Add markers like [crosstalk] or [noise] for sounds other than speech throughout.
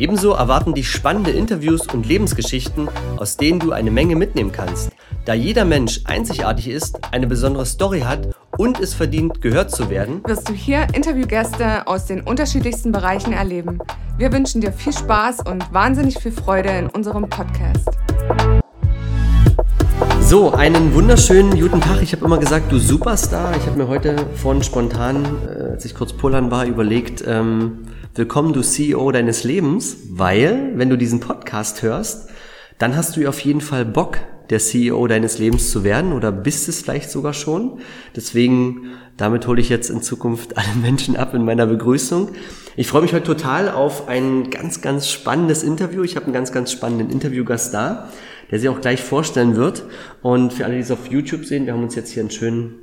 Ebenso erwarten dich spannende Interviews und Lebensgeschichten, aus denen du eine Menge mitnehmen kannst. Da jeder Mensch einzigartig ist, eine besondere Story hat und es verdient, gehört zu werden, wirst du hier Interviewgäste aus den unterschiedlichsten Bereichen erleben. Wir wünschen dir viel Spaß und wahnsinnig viel Freude in unserem Podcast. So, einen wunderschönen guten Tag. Ich habe immer gesagt, du Superstar. Ich habe mir heute vorhin spontan, äh, als ich kurz pullern war, überlegt, ähm, willkommen du CEO deines Lebens, weil, wenn du diesen Podcast hörst, dann hast du auf jeden Fall Bock, der CEO deines Lebens zu werden oder bist es vielleicht sogar schon. Deswegen, damit hole ich jetzt in Zukunft alle [laughs] Menschen ab in meiner Begrüßung. Ich freue mich heute total auf ein ganz, ganz spannendes Interview. Ich habe einen ganz, ganz spannenden Interviewgast da, der sich auch gleich vorstellen wird. Und für alle, die es auf YouTube sehen, wir haben uns jetzt hier einen schönen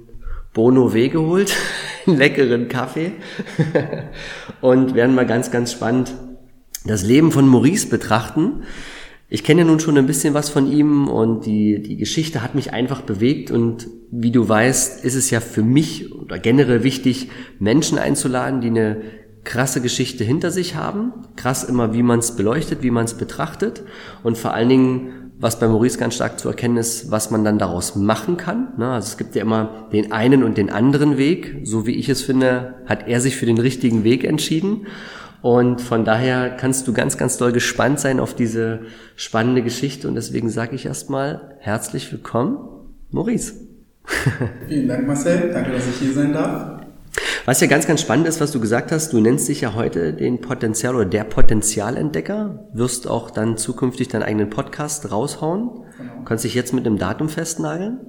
Bono W geholt, [laughs] einen [laughs] leckeren Kaffee und werden mal ganz, ganz spannend das Leben von Maurice betrachten. Ich kenne ja nun schon ein bisschen was von ihm und die, die Geschichte hat mich einfach bewegt und wie du weißt, ist es ja für mich oder generell wichtig, Menschen einzuladen, die eine krasse Geschichte hinter sich haben. Krass immer, wie man es beleuchtet, wie man es betrachtet und vor allen Dingen, was bei Maurice ganz stark zu erkennen ist, was man dann daraus machen kann. Ne? Also es gibt ja immer den einen und den anderen Weg. So wie ich es finde, hat er sich für den richtigen Weg entschieden. Und von daher kannst du ganz, ganz doll gespannt sein auf diese spannende Geschichte. Und deswegen sage ich erstmal herzlich willkommen, Maurice. [laughs] Vielen Dank, Marcel. Danke, dass ich hier sein darf. Was ja ganz, ganz spannend ist, was du gesagt hast, du nennst dich ja heute den Potenzial oder der Potenzialentdecker, wirst auch dann zukünftig deinen eigenen Podcast raushauen. Genau. Kannst dich jetzt mit einem Datum festnageln?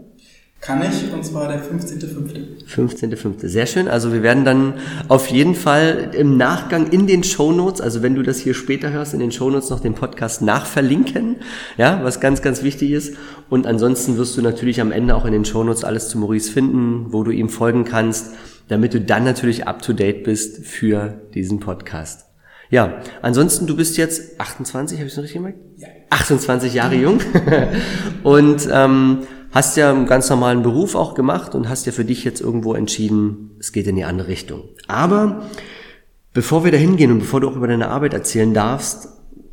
Kann ich, und zwar der 15.05. 15.05. Sehr schön. Also wir werden dann auf jeden Fall im Nachgang in den Shownotes, also wenn du das hier später hörst, in den Shownotes noch den Podcast nachverlinken, ja, was ganz, ganz wichtig ist. Und ansonsten wirst du natürlich am Ende auch in den Shownotes alles zu Maurice finden, wo du ihm folgen kannst, damit du dann natürlich up to date bist für diesen Podcast. Ja, ansonsten, du bist jetzt 28, habe ich es noch richtig gemerkt? Ja. 28 Jahre jung. [laughs] und ähm, hast ja einen ganz normalen Beruf auch gemacht und hast ja für dich jetzt irgendwo entschieden, es geht in die andere Richtung. Aber bevor wir da hingehen und bevor du auch über deine Arbeit erzählen darfst,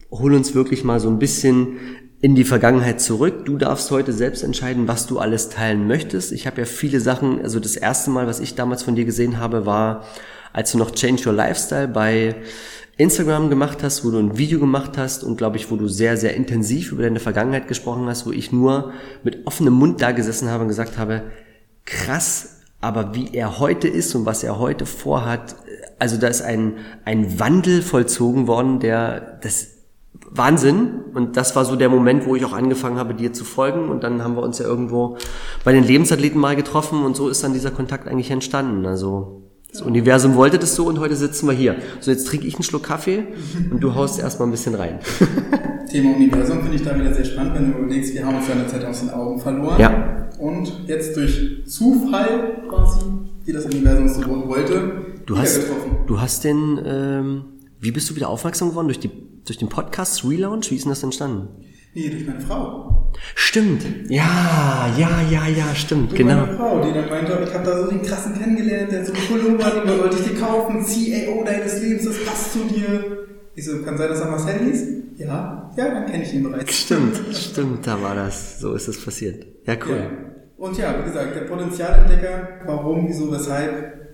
hol uns wirklich mal so ein bisschen in die Vergangenheit zurück. Du darfst heute selbst entscheiden, was du alles teilen möchtest. Ich habe ja viele Sachen, also das erste Mal, was ich damals von dir gesehen habe, war, als du noch Change Your Lifestyle bei Instagram gemacht hast, wo du ein Video gemacht hast und glaube ich, wo du sehr, sehr intensiv über deine Vergangenheit gesprochen hast, wo ich nur mit offenem Mund da gesessen habe und gesagt habe, krass, aber wie er heute ist und was er heute vorhat, also da ist ein, ein Wandel vollzogen worden, der, das Wahnsinn. Und das war so der Moment, wo ich auch angefangen habe, dir zu folgen. Und dann haben wir uns ja irgendwo bei den Lebensathleten mal getroffen und so ist dann dieser Kontakt eigentlich entstanden. Also das Universum wollte das so und heute sitzen wir hier. So, jetzt trinke ich einen Schluck Kaffee und du haust erstmal ein bisschen rein. [laughs] Thema Universum finde ich da wieder sehr spannend, wenn du überlegst, wir haben uns ja eine Zeit aus den Augen verloren. Ja. Und jetzt durch Zufall quasi, wie das Universum so wollte, du hast, getroffen. Du hast den, ähm, wie bist du wieder aufmerksam geworden? Durch, die, durch den Podcast Relaunch? Wie ist denn das entstanden? Nee, durch meine Frau. Stimmt. Ja, ja, ja, ja, stimmt, durch genau. meine Frau, die dann meinte, ich habe da so den krassen kennengelernt, der hat so einen Pullover, den wollte ich dir kaufen, CAO deines Lebens, das passt zu dir. Ich so, kann sein, dass er Marcel hieß? Ja, ja, dann kenne ich ihn bereits. Stimmt, stimmt, da war das, so ist es passiert. Ja, cool. Ja. Und ja, wie gesagt, der Potenzialentdecker, warum, wieso, weshalb,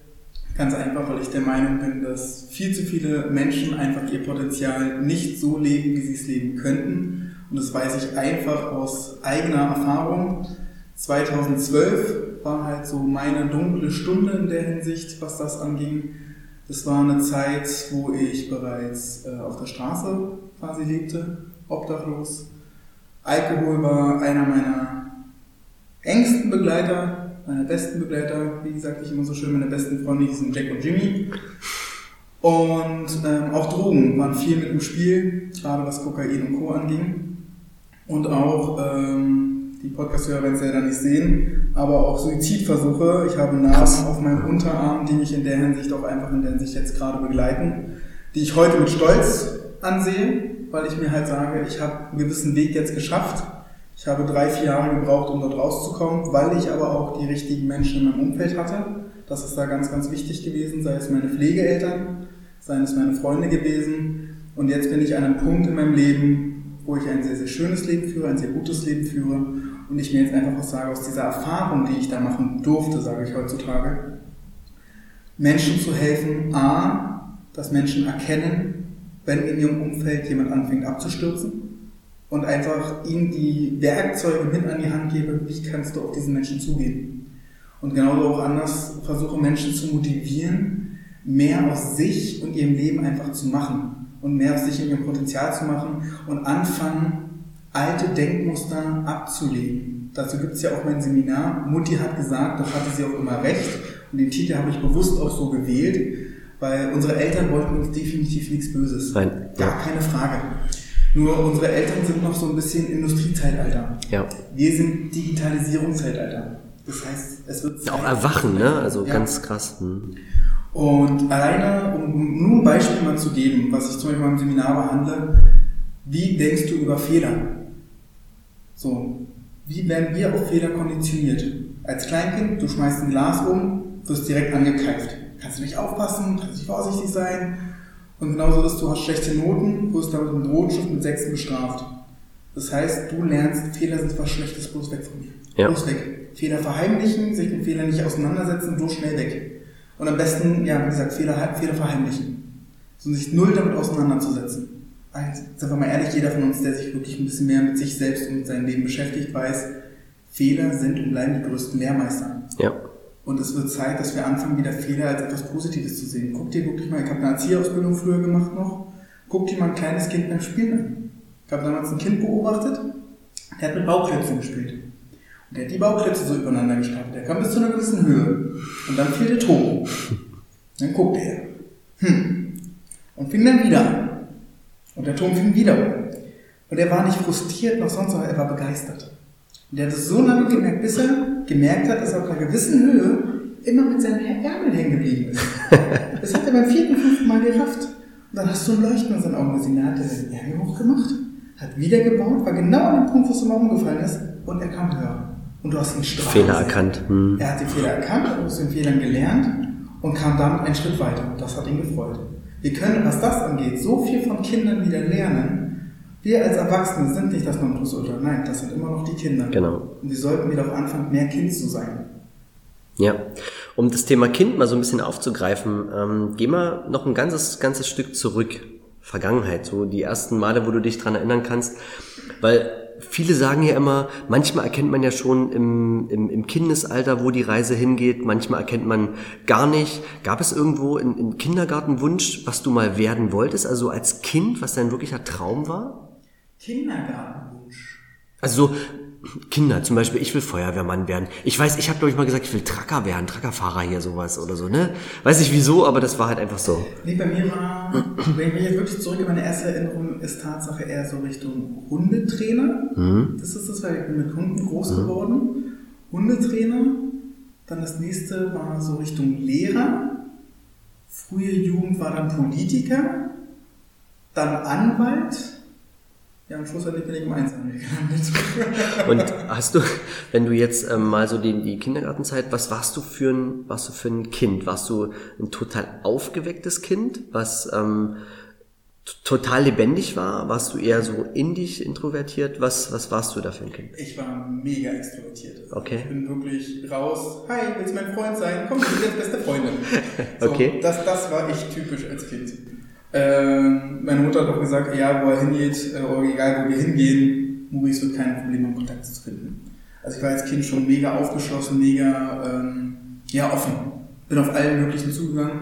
Ganz einfach, weil ich der Meinung bin, dass viel zu viele Menschen einfach ihr Potenzial nicht so leben, wie sie es leben könnten und das weiß ich einfach aus eigener Erfahrung. 2012 war halt so meine dunkle Stunde in der Hinsicht, was das anging. Das war eine Zeit, wo ich bereits äh, auf der Straße quasi lebte, obdachlos. Alkohol war einer meiner engsten Begleiter, meiner besten Begleiter. Wie gesagt, ich immer so schön, meine besten Freunde hießen Jack und Jimmy. Und ähm, auch Drogen waren viel mit im Spiel, gerade was Kokain und Co. anging. Und auch ähm, die Podcast-Hörer werden es ja dann nicht sehen, aber auch Suizidversuche. Ich habe Narben auf meinem Unterarm, die mich in der Hinsicht auch einfach in der Hinsicht jetzt gerade begleiten, die ich heute mit Stolz ansehe, weil ich mir halt sage, ich habe einen gewissen Weg jetzt geschafft. Ich habe drei, vier Jahre gebraucht, um dort rauszukommen, weil ich aber auch die richtigen Menschen in meinem Umfeld hatte. Das ist da ganz, ganz wichtig gewesen, sei es meine Pflegeeltern, seien es meine Freunde gewesen. Und jetzt bin ich an einem Punkt in meinem Leben, wo ich ein sehr, sehr schönes Leben führe, ein sehr gutes Leben führe. Und ich mir jetzt einfach auch sage, aus dieser Erfahrung, die ich da machen durfte, sage ich heutzutage, Menschen zu helfen, a, dass Menschen erkennen, wenn in ihrem Umfeld jemand anfängt abzustürzen und einfach ihnen die Werkzeuge mit an die Hand gebe, wie kannst du auf diesen Menschen zugehen. Und genauso auch anders versuche Menschen zu motivieren, mehr aus sich und ihrem Leben einfach zu machen und mehr aus sich und ihrem Potenzial zu machen und anfangen, alte Denkmuster abzulegen. Dazu gibt es ja auch mein Seminar. Mutti hat gesagt, doch hatte sie auch immer recht. Und den Titel habe ich bewusst auch so gewählt, weil unsere Eltern wollten uns definitiv nichts Böses. Nein. Gar keine Frage. Nur unsere Eltern sind noch so ein bisschen Industriezeitalter. Ja. Wir sind Digitalisierungszeitalter. Das heißt, es wird auch erwachen, ne? Also ja. ganz krass. Hm. Und alleine, um nur ein Beispiel mal zu geben, was ich zum Beispiel im Seminar behandle, wie denkst du über Fehler? So, wie werden wir auf Fehler konditioniert? Als Kleinkind, du schmeißt ein Glas um, wirst direkt angekeift. Kannst du nicht aufpassen, kannst du nicht vorsichtig sein. Und genauso ist, du hast schlechte Noten, wirst damit mit Rotschrift mit Sechsen bestraft. Das heißt, du lernst, Fehler sind was Schlechtes, bloß weg von mir. Ja. Bloß weg. Fehler verheimlichen, sich mit Fehlern nicht auseinandersetzen, bloß schnell weg. Und am besten, ja, wie gesagt, Fehler, Fehler verheimlichen. So sich null damit auseinanderzusetzen. Also, sind wir mal ehrlich, jeder von uns, der sich wirklich ein bisschen mehr mit sich selbst und mit seinem Leben beschäftigt, weiß, Fehler sind und bleiben die größten Lehrmeister. Ja. Und es wird Zeit, dass wir anfangen, wieder Fehler als etwas Positives zu sehen. Guck dir wirklich mal, ich habe eine Erzieherausbildung früher gemacht noch, guck dir mal ein kleines Kind beim Spielen an. Ich habe damals ein Kind beobachtet, der hat mit Bauklötzen gespielt. Und der hat die Bauklötze so übereinander gestapelt. Der kam bis zu einer gewissen Höhe. Und dann fiel der Ton. Dann guckte er. Hm. Und fing dann wieder an. Und der Turm fing wieder um. Und er war nicht frustriert noch sonst, sondern er war begeistert. Und er hat es so lange gemerkt, bis er gemerkt hat, dass er auf einer gewissen Höhe immer mit seinen Ärmeln hängen geblieben ist. [laughs] Das hat er beim vierten, fünften Mal gerafft. Und dann hast du ein Leuchten in seinen Augen gesehen. Er hat seinen Ärmel hochgemacht, hat wieder gebaut, war genau an dem Punkt, wo es ihm umgefallen ist, und er kam höher. Und du hast ihn strafen Fehler erkannt. Hm. Er hat den Fehler erkannt, hat aus den Fehlern gelernt und kam damit einen Schritt weiter. Und das hat ihn gefreut. Wir können, was das angeht, so viel von Kindern wieder lernen. Wir als Erwachsene sind nicht das Nonplusultra. Nein, das sind immer noch die Kinder. Genau. Und wir sollten wieder auch anfangen, mehr Kind zu sein. Ja, um das Thema Kind mal so ein bisschen aufzugreifen, ähm, geh mal noch ein ganzes, ganzes Stück zurück. Vergangenheit, so die ersten Male, wo du dich dran erinnern kannst. Weil viele sagen ja immer, manchmal erkennt man ja schon im, im, im Kindesalter, wo die Reise hingeht, manchmal erkennt man gar nicht. Gab es irgendwo einen Kindergartenwunsch, was du mal werden wolltest, also als Kind, was dein wirklicher Traum war? Kindergartenwunsch. Also so, Kinder, zum Beispiel, ich will Feuerwehrmann werden. Ich weiß, ich habe glaube ich mal gesagt, ich will Tracker werden, Trackerfahrer hier, sowas oder so, ne? Weiß nicht wieso, aber das war halt einfach so. Nee, bei mir war, wenn ich jetzt wirklich zurück in meine erste Erinnerung, ist Tatsache eher so Richtung Hundetrainer. Mhm. Das ist das, weil ich bin mit Hunden groß mhm. geworden. Hundetrainer. Dann das nächste war so Richtung Lehrer. Frühe Jugend war dann Politiker. Dann Anwalt ja, am Schluss bin ich im Einzelhandel gelandet. [laughs] Und hast du, wenn du jetzt ähm, mal so die, die Kindergartenzeit, was warst du für ein, warst du für ein Kind? Warst du ein total aufgewecktes Kind, was ähm, total lebendig war? Warst du eher so in dich introvertiert? Was, was warst du da für ein Kind? Ich war mega extrovertiert. Okay. Ich bin wirklich raus. Hi, willst du mein Freund sein? Komm, du bist jetzt beste Freundin. [laughs] So, okay. Das, das war ich typisch als Kind. Ähm, meine Mutter hat auch gesagt, ja, wo er hingeht, äh, egal wo wir hingehen, Maurice wird keine Probleme haben, Kontakt zu finden. Also ich war als Kind schon mega aufgeschlossen, mega ähm, ja, offen. Bin auf allen möglichen zugegangen.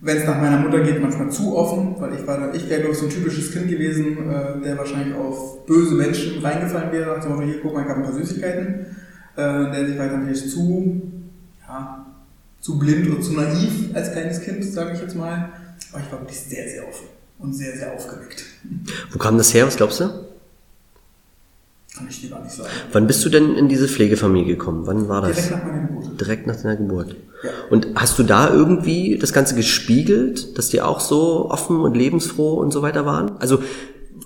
Wenn es nach meiner Mutter geht, manchmal zu offen, weil ich war da, ich wäre glaube so ein typisches Kind gewesen, äh, der wahrscheinlich auf böse Menschen reingefallen wäre, nach dem hier guck mal, ich habe ein paar Süßigkeiten, äh, der sich weiter vielleicht zu, ja, zu blind oder zu naiv als kleines Kind, sage ich jetzt mal. Aber ich war wirklich sehr, sehr offen und sehr, sehr aufgeweckt. Wo kam das her? Was glaubst du? Kann ich dir gar nicht sagen. Wann bist du denn in diese Pflegefamilie gekommen? Wann war das? Direkt nach meiner Geburt. Direkt nach deiner Geburt. Ja. Und hast du da irgendwie das Ganze gespiegelt, dass die auch so offen und lebensfroh und so weiter waren? Also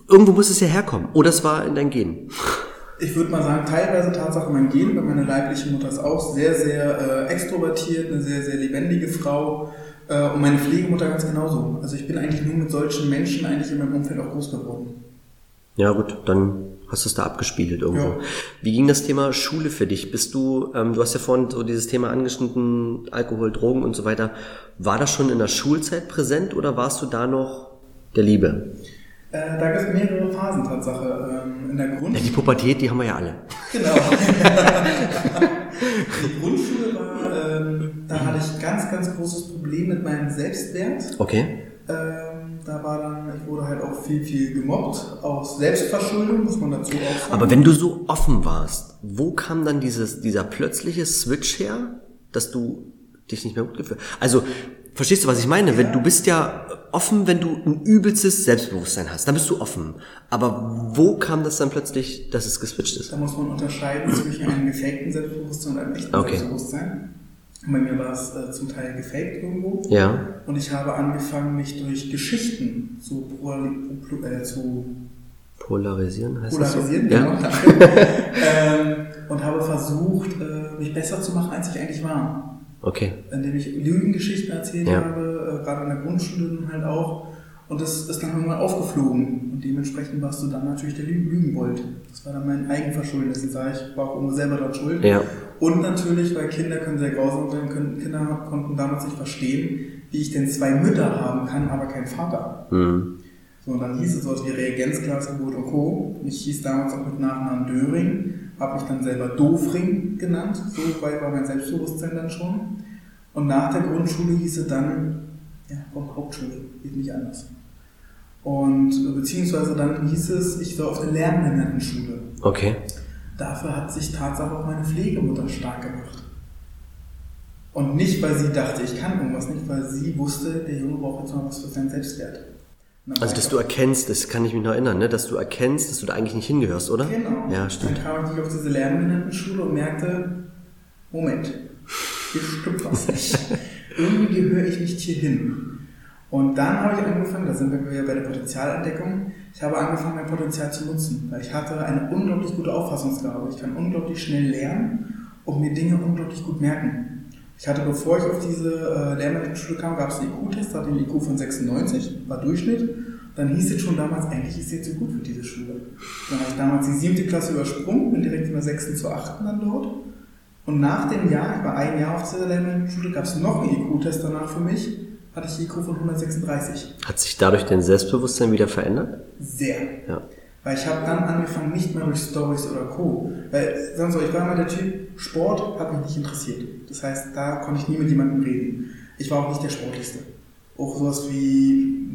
irgendwo muss es ja herkommen. Oder es war in dein Gen. Ich würde mal sagen, teilweise Tatsache mein Gen, weil meine leibliche Mutter ist auch sehr, sehr äh, extrovertiert, eine sehr, sehr lebendige Frau. Äh, und meine Pflegemutter ganz genauso. Also ich bin eigentlich nur mit solchen Menschen eigentlich in meinem Umfeld auch groß geworden. Ja gut, dann hast du es da abgespiegelt irgendwo. Ja. Wie ging das Thema Schule für dich? Bist du, ähm, du hast ja vorhin so dieses Thema angeschnitten, Alkohol, Drogen und so weiter. War das schon in der Schulzeit präsent oder warst du da noch der Liebe? Äh, da gibt es mehrere Phasen Tatsache. Ähm, in der Grund Ja, die Pubertät, die haben wir ja alle. Genau. [laughs] die Grundschule war, ähm, da hatte ich ganz, ganz großes Problem mit meinem Selbstwert. Okay. Ähm, da war dann, ich wurde halt auch viel, viel gemobbt, aus Selbstverschuldung, muss man dazu auch sagen. Aber wenn du so offen warst, wo kam dann dieses, dieser plötzliche Switch her, dass du dich nicht mehr gut gefühlt Also, verstehst du, was ich meine? Wenn du bist ja offen, wenn du ein übelstes Selbstbewusstsein hast, dann bist du offen. Aber wo kam das dann plötzlich, dass es geswitcht ist? Da muss man unterscheiden zwischen einem gefakten Selbstbewusstsein und einem echten Okay. Selbstbewusstsein. Und bei mir war es äh, zum Teil gefaked irgendwo. Ja. Und ich habe angefangen, mich durch Geschichten zu, äh, zu Polarisieren heißt polarisieren, das so? genau, Ja. [laughs] ähm, und habe versucht, äh, mich besser zu machen, als ich eigentlich war. Okay. Indem ich Lügengeschichten erzählt Ja. habe, äh, gerade in der Grundschule halt auch. Und das ist dann irgendwann aufgeflogen. Und dementsprechend warst du dann natürlich der Lü Lügenbold. Das war dann mein Eigenverschulden. Deswegen sage ich, war auch immer selber dran schuld. Ja. Und natürlich, weil Kinder können sehr grausam sein, können, Kinder konnten damals nicht verstehen, wie ich denn zwei Mütter haben kann, aber keinen Vater. Mhm. So, und dann hieß es sowas wie Reagenzglasgebot und Co. Ich hieß damals auch mit Nachnamen Döring, habe mich dann selber Dofring genannt, so weit war mein Selbstbewusstsein dann schon. Und nach der Grundschule hieß es dann, ja, komm, Hauptschule, geht nicht anders. Und äh, beziehungsweise dann hieß es, ich soll auf eine Lernbehindertenschule. Okay. Dafür hat sich Tatsache auch meine Pflegemutter stark gemacht. Und nicht, weil sie dachte, ich kann irgendwas nicht, weil sie wusste, der Junge braucht jetzt mal was für seinen Selbstwert. Also, dass du erkennst, das kann ich mich noch erinnern, ne? dass du erkennst, dass du da eigentlich nicht hingehörst, oder? Genau. Ja, stimmt. Dann kam ich auf diese Lernbehindertenschule und merkte, Moment, hier stimmt was nicht. [laughs] Irgendwie gehöre ich nicht hier hin. Und dann habe ich angefangen, da sind wir wieder bei der Potenzialentdeckung, ich habe angefangen, mein Potenzial zu nutzen, weil ich hatte eine unglaublich gute Auffassungsgabe. Ich kann unglaublich schnell lernen und mir Dinge unglaublich gut merken. Ich hatte, bevor ich auf diese äh, Lehrmittelschule kam, gab es einen IQ-Test, hatte einen IQ von 96, war Durchschnitt. Dann hieß es schon damals, eigentlich ist sie jetzt so gut für diese Schule. Dann habe ich damals die siebte Klasse übersprungen, bin direkt von der sechsten zur achten dann dort. Und nach dem Jahr, ich war ein Jahr auf dieser Lehrmittelschule, gab es noch einen IQ-Test danach für mich, hatte ich IQ von 136. Hat sich dadurch dein Selbstbewusstsein wieder verändert? Sehr. Ja. Weil ich habe dann angefangen, nicht mehr durch Stories oder Co. Weil, sagen wir so, ich war immer der Typ, Sport hat mich nicht interessiert. Das heißt, da konnte ich nie mit jemandem reden. Ich war auch nicht der Sportlichste. Auch sowas wie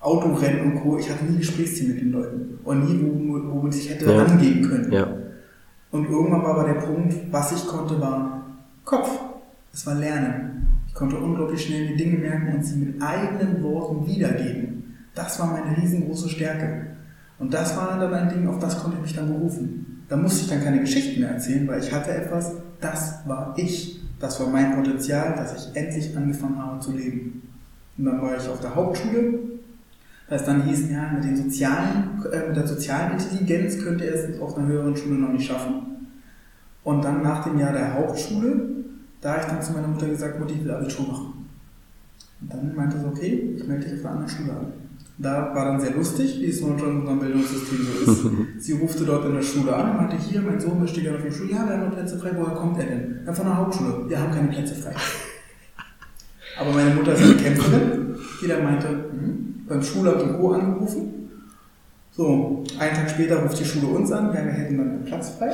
Autorennen und Co. Ich hatte nie Gesprächsthemen mit den Leuten. Und nie, wo, wo man sich hätte Ja. angehen können. Ja. Und irgendwann war aber der Punkt, was ich konnte, war Kopf. Es war Lernen. Ich konnte unglaublich schnell mir Dinge merken und sie mit eigenen Worten wiedergeben. Das war meine riesengroße Stärke. Und das war dann ein Ding, auf das konnte ich mich dann berufen. Da musste ich dann keine Geschichten mehr erzählen, weil ich hatte etwas, das war ich. Das war mein Potenzial, dass ich endlich angefangen habe zu leben. Und dann war ich auf der Hauptschule. Das dann hieß, ja, mit, den sozialen, äh, mit der sozialen Intelligenz könnte er es auf einer höheren Schule noch nicht schaffen. Und dann nach dem Jahr der Hauptschule, da habe ich dann zu meiner Mutter gesagt, Mutti, ich will Abitur machen. Und dann meinte sie, okay, ich melde dich auf einer anderen Schule an. Da war dann sehr lustig, wie es schon in unserem Bildungssystem so ist. [laughs] Sie rufte dort in der Schule an und meinte, hier, mein Sohn besteht ja auf der Schule, ja, wir haben noch Plätze frei, woher kommt er denn? Ja, von der Hauptschule, wir haben keine Plätze frei. [laughs] Aber meine Mutter ist eine Kämpferin, die dann meinte, mhm, beim Schulamt und Co. angerufen. So, einen Tag später ruft die Schule uns an, ja, wir hätten dann einen Platz frei.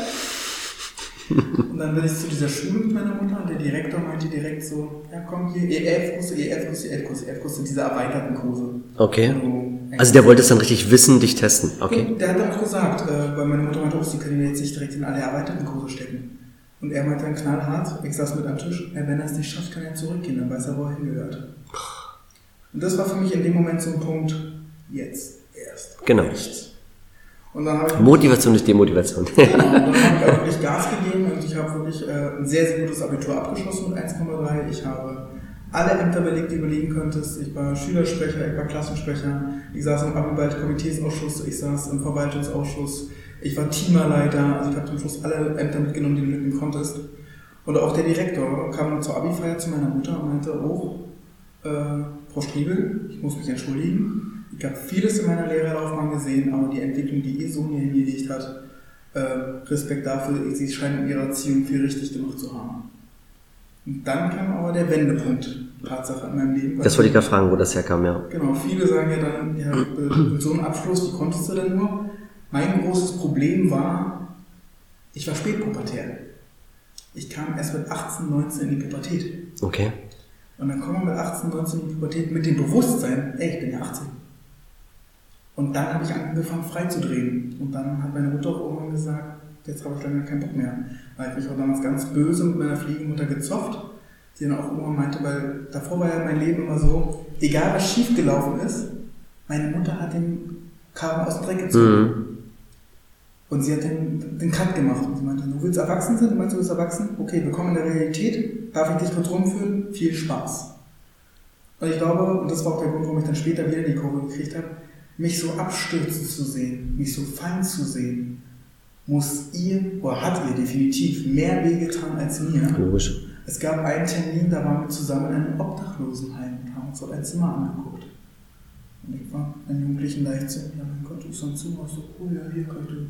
[laughs] Und dann bin ich zu dieser Schule mit meiner Mutter und der Direktor meinte direkt so, ja komm hier, EF-Kurse, EF-Kurse, EF-Kurse, EF-Kurse sind diese erweiterten Kurse. Okay. So, Also der wollte es dann richtig wissen, dich testen. Okay. Der hat dann auch gesagt, äh, weil meine Mutter meinte, oh, sie können jetzt nicht direkt in alle erweiterten Kurse stecken. Und er meinte dann knallhart, ich saß mit am Tisch, ja, wenn er es nicht schafft, kann er zurückgehen, dann weiß er, wo er hingehört. Und das war für mich in dem Moment so ein Punkt, jetzt erst. Genau. recht. Und dann habe ich Motivation ist Demotivation. Genau, und dann habe ich auch wirklich Gas gegeben und ich habe wirklich äh, ein sehr, sehr gutes Abitur abgeschlossen mit 1,3. Ich habe alle Ämter belegt, die du belegen könntest. Ich war Schülersprecher, ich war Klassensprecher, ich saß im Abibald Komiteesausschuss, ich saß im Verwaltungsausschuss, ich war Teamerleiter, also ich habe zum Schluss alle Ämter mitgenommen, die du mitnehmen konntest. Und auch der Direktor kam zur Abi-Feier zu meiner Mutter und meinte, oh, äh, Frau Striebel, ich muss mich entschuldigen. Ich habe vieles in meiner Lehrerlaufbahn gesehen, aber die Entwicklung, die ihr Sohn hier hingelegt hat, äh, Respekt dafür, sie scheinen in ihrer Erziehung viel richtig gemacht zu haben. Und dann kam aber der Wendepunkt, Tatsache in meinem Leben. Das wollte ich gerade fragen, wo das herkam, ja. Genau, viele sagen ja dann, ja, mit so einem Abschluss, wie konntest du denn nur? Mein großes Problem war, ich war spätpubertär. Ich kam erst mit 18, 19 in die Pubertät. Okay. Und dann kommen wir mit 18, 19 in die Pubertät mit dem Bewusstsein, ey, ich bin ja 18. Und dann habe ich angefangen frei zu drehen. Und dann hat meine Mutter auch irgendwann gesagt, jetzt habe ich lange keinen Bock mehr. Weil ich mich auch damals ganz böse mit meiner Fliegenmutter gezofft. Die dann auch irgendwann meinte, weil davor war ja mein Leben immer so, egal was schiefgelaufen ist, meine Mutter hat den Karren aus dem Dreck gezogen. Mhm. Und sie hat den, den Cut gemacht. Und sie meinte, du willst erwachsen sein? Du meinst, du willst erwachsen? Okay, willkommen in der Realität. Darf ich dich kurz rumführen? Viel Spaß. Und ich glaube, und das war auch der Grund, warum ich dann später wieder die Kurve gekriegt habe, mich so abstürzen zu sehen, mich so fallen zu sehen, muss ihr, oder hat ihr definitiv mehr wehgetan als mir. Logisch. Es gab einen Termin, da waren wir zusammen in einem Obdachlosenheim und haben uns dort ein Zimmer angeguckt. Und ich war ein Jugendlichen leicht so, ja mein Gott, du bist so ein Zimmer, so cool, ja hier könnte.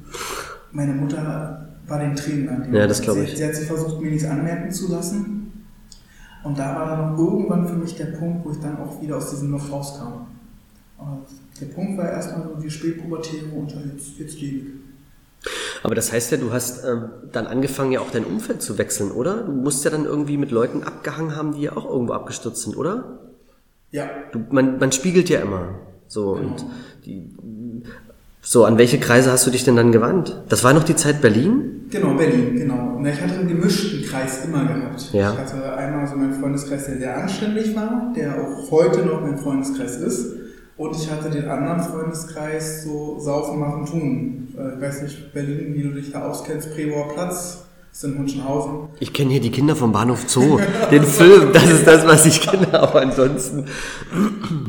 Meine Mutter war den Tränen an dem Ja, das Moment. glaub sie, ich. Sie hat sich versucht, mir nichts anmerken zu lassen. Und da war dann irgendwann für mich der Punkt, wo ich dann auch wieder aus diesem Loch rauskam. Der Punkt war erstmal so die Spätpubertäre und jetzt, jetzt ich. Aber das heißt ja, du hast ähm, dann angefangen, ja auch dein Umfeld zu wechseln, oder? Du musst ja dann irgendwie mit Leuten abgehangen haben, die ja auch irgendwo abgestürzt sind, oder? Ja, Du, man, man spiegelt ja immer. So, und die, so, an welche Kreise hast du dich denn dann gewandt? Das war noch die Zeit Berlin? Genau, Berlin, genau. Und ich hatte einen gemischten Kreis immer gehabt. Ja. Ich hatte einmal so meinen Freundeskreis, der sehr anständig war, der auch heute noch mein Freundeskreis ist. Und ich hatte den anderen Freundeskreis so saufen, machen, tun. Äh, Ich weiß nicht, Berlin, wie du dich da auskennst, Preauer Platz, ist in Hunschenhausen. Ich kenne hier die Kinder vom Bahnhof Zoo, den Film, das ist das, was ich kenne, aber ansonsten.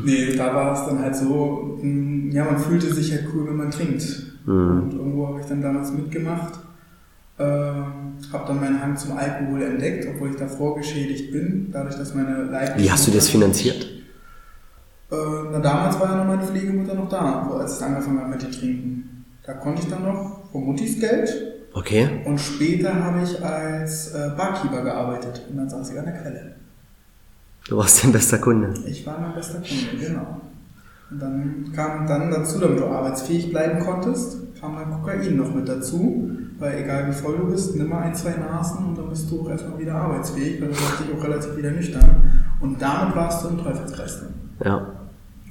Nee, da war es dann halt so, mh, ja, man fühlte sich halt cool, wenn man trinkt. Und irgendwo habe ich dann damals mitgemacht. Ähm, habe dann meinen Hang zum Alkohol entdeckt, obwohl ich davor geschädigt bin, dadurch, dass meine leibliche Wie hast du das finanziert? Äh, na, damals war ja noch meine Pflegemutter noch da, als ich angefangen habe mit dem Trinken. Da konnte ich dann noch von Muttis Geld Okay. und später habe ich als äh, Barkeeper gearbeitet und dann saß ich an der Quelle. Du warst dein bester Kunde. Ich war mein bester Kunde, genau. Und dann kam dann dazu, damit du arbeitsfähig bleiben konntest, kam dann Kokain noch mit dazu. Weil egal wie voll du bist, nimm mal ein, zwei Nasen und dann bist du auch erstmal wieder arbeitsfähig, weil du warst dich auch relativ wieder nüchtern. Und damit warst du im Teufelskreis. Ja.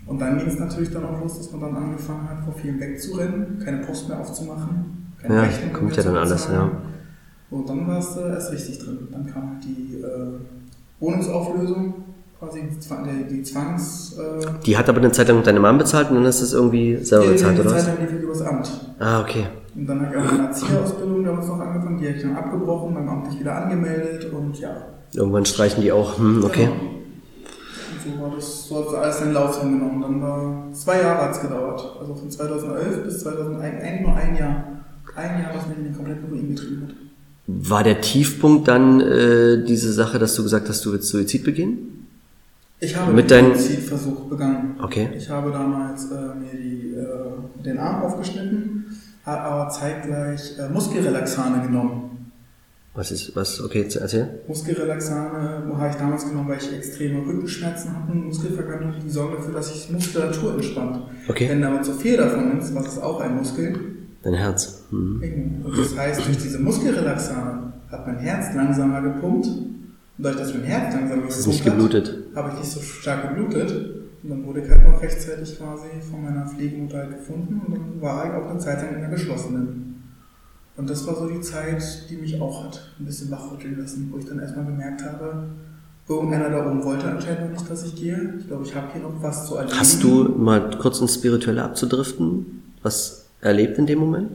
Und dann ging es natürlich dann auch los, dass man dann angefangen hat, vor vielen wegzurennen, keine Post mehr aufzumachen, keine Ja, Rechnung kommt mehr ja dann alles, ja. Und dann warst du erst richtig drin. Dann kam halt die äh, Wohnungsauflösung, quasi die, die, die Zwangs... Äh, Die hat aber eine Zeit lang deine Mom bezahlt und dann hast du es irgendwie selber bezahlt, die oder Zeit was? lang lief ich übers Amt. Ah, okay. Und dann habe ich auch meine Erzieherausbildung damals noch angefangen, die habe ich dann abgebrochen, beim Amt nicht wieder angemeldet und ja. Irgendwann streichen die auch. Hm, okay. Genau. War das, so hat alles seinen Lauf hingenommen. Dann war zwei Jahre hat es gedauert. Also von 2011 bis 2001, eigentlich nur ein Jahr. Ein Jahr, was mich in den kompletten Ruin getrieben hat. War der Tiefpunkt dann äh, diese Sache, dass du gesagt hast, du willst Suizid begehen? Ich habe Mit den Suizidversuch begangen. Okay. Ich habe damals äh, mir die, äh, den Arm aufgeschnitten, habe aber zeitgleich äh, Muskelrelaxane genommen. Was ist, was, okay, erzähl. Muskelrelaxane habe ich damals genommen, weil ich extreme Rückenschmerzen hatte, Muskelverkannung, die sorgen dafür, dass sich Muskulatur entspannt. Okay. Wenn aber zu viel davon nimmst, was ist auch ein Muskel, Dein Herz. Hm. und das heißt, durch diese Muskelrelaxane hat mein Herz langsamer gepumpt und dadurch, dass mein Herz langsamer ist nicht gepumpt hat, geblutet. habe ich nicht so stark geblutet und dann wurde ich halt noch rechtzeitig quasi von meiner Pflegemutter halt gefunden und dann war ich auch eine Zeit lang in der geschlossenen. Und das war so die Zeit, die mich auch hat ein bisschen wachrütteln lassen, wo ich dann erstmal gemerkt habe, irgendeiner da oben wollte anscheinend noch nicht, dass ich gehe. Ich glaube, ich habe hier noch was zu erleben. Hast du mal kurz ins Spirituelle abzudriften? Was erlebt in dem Moment?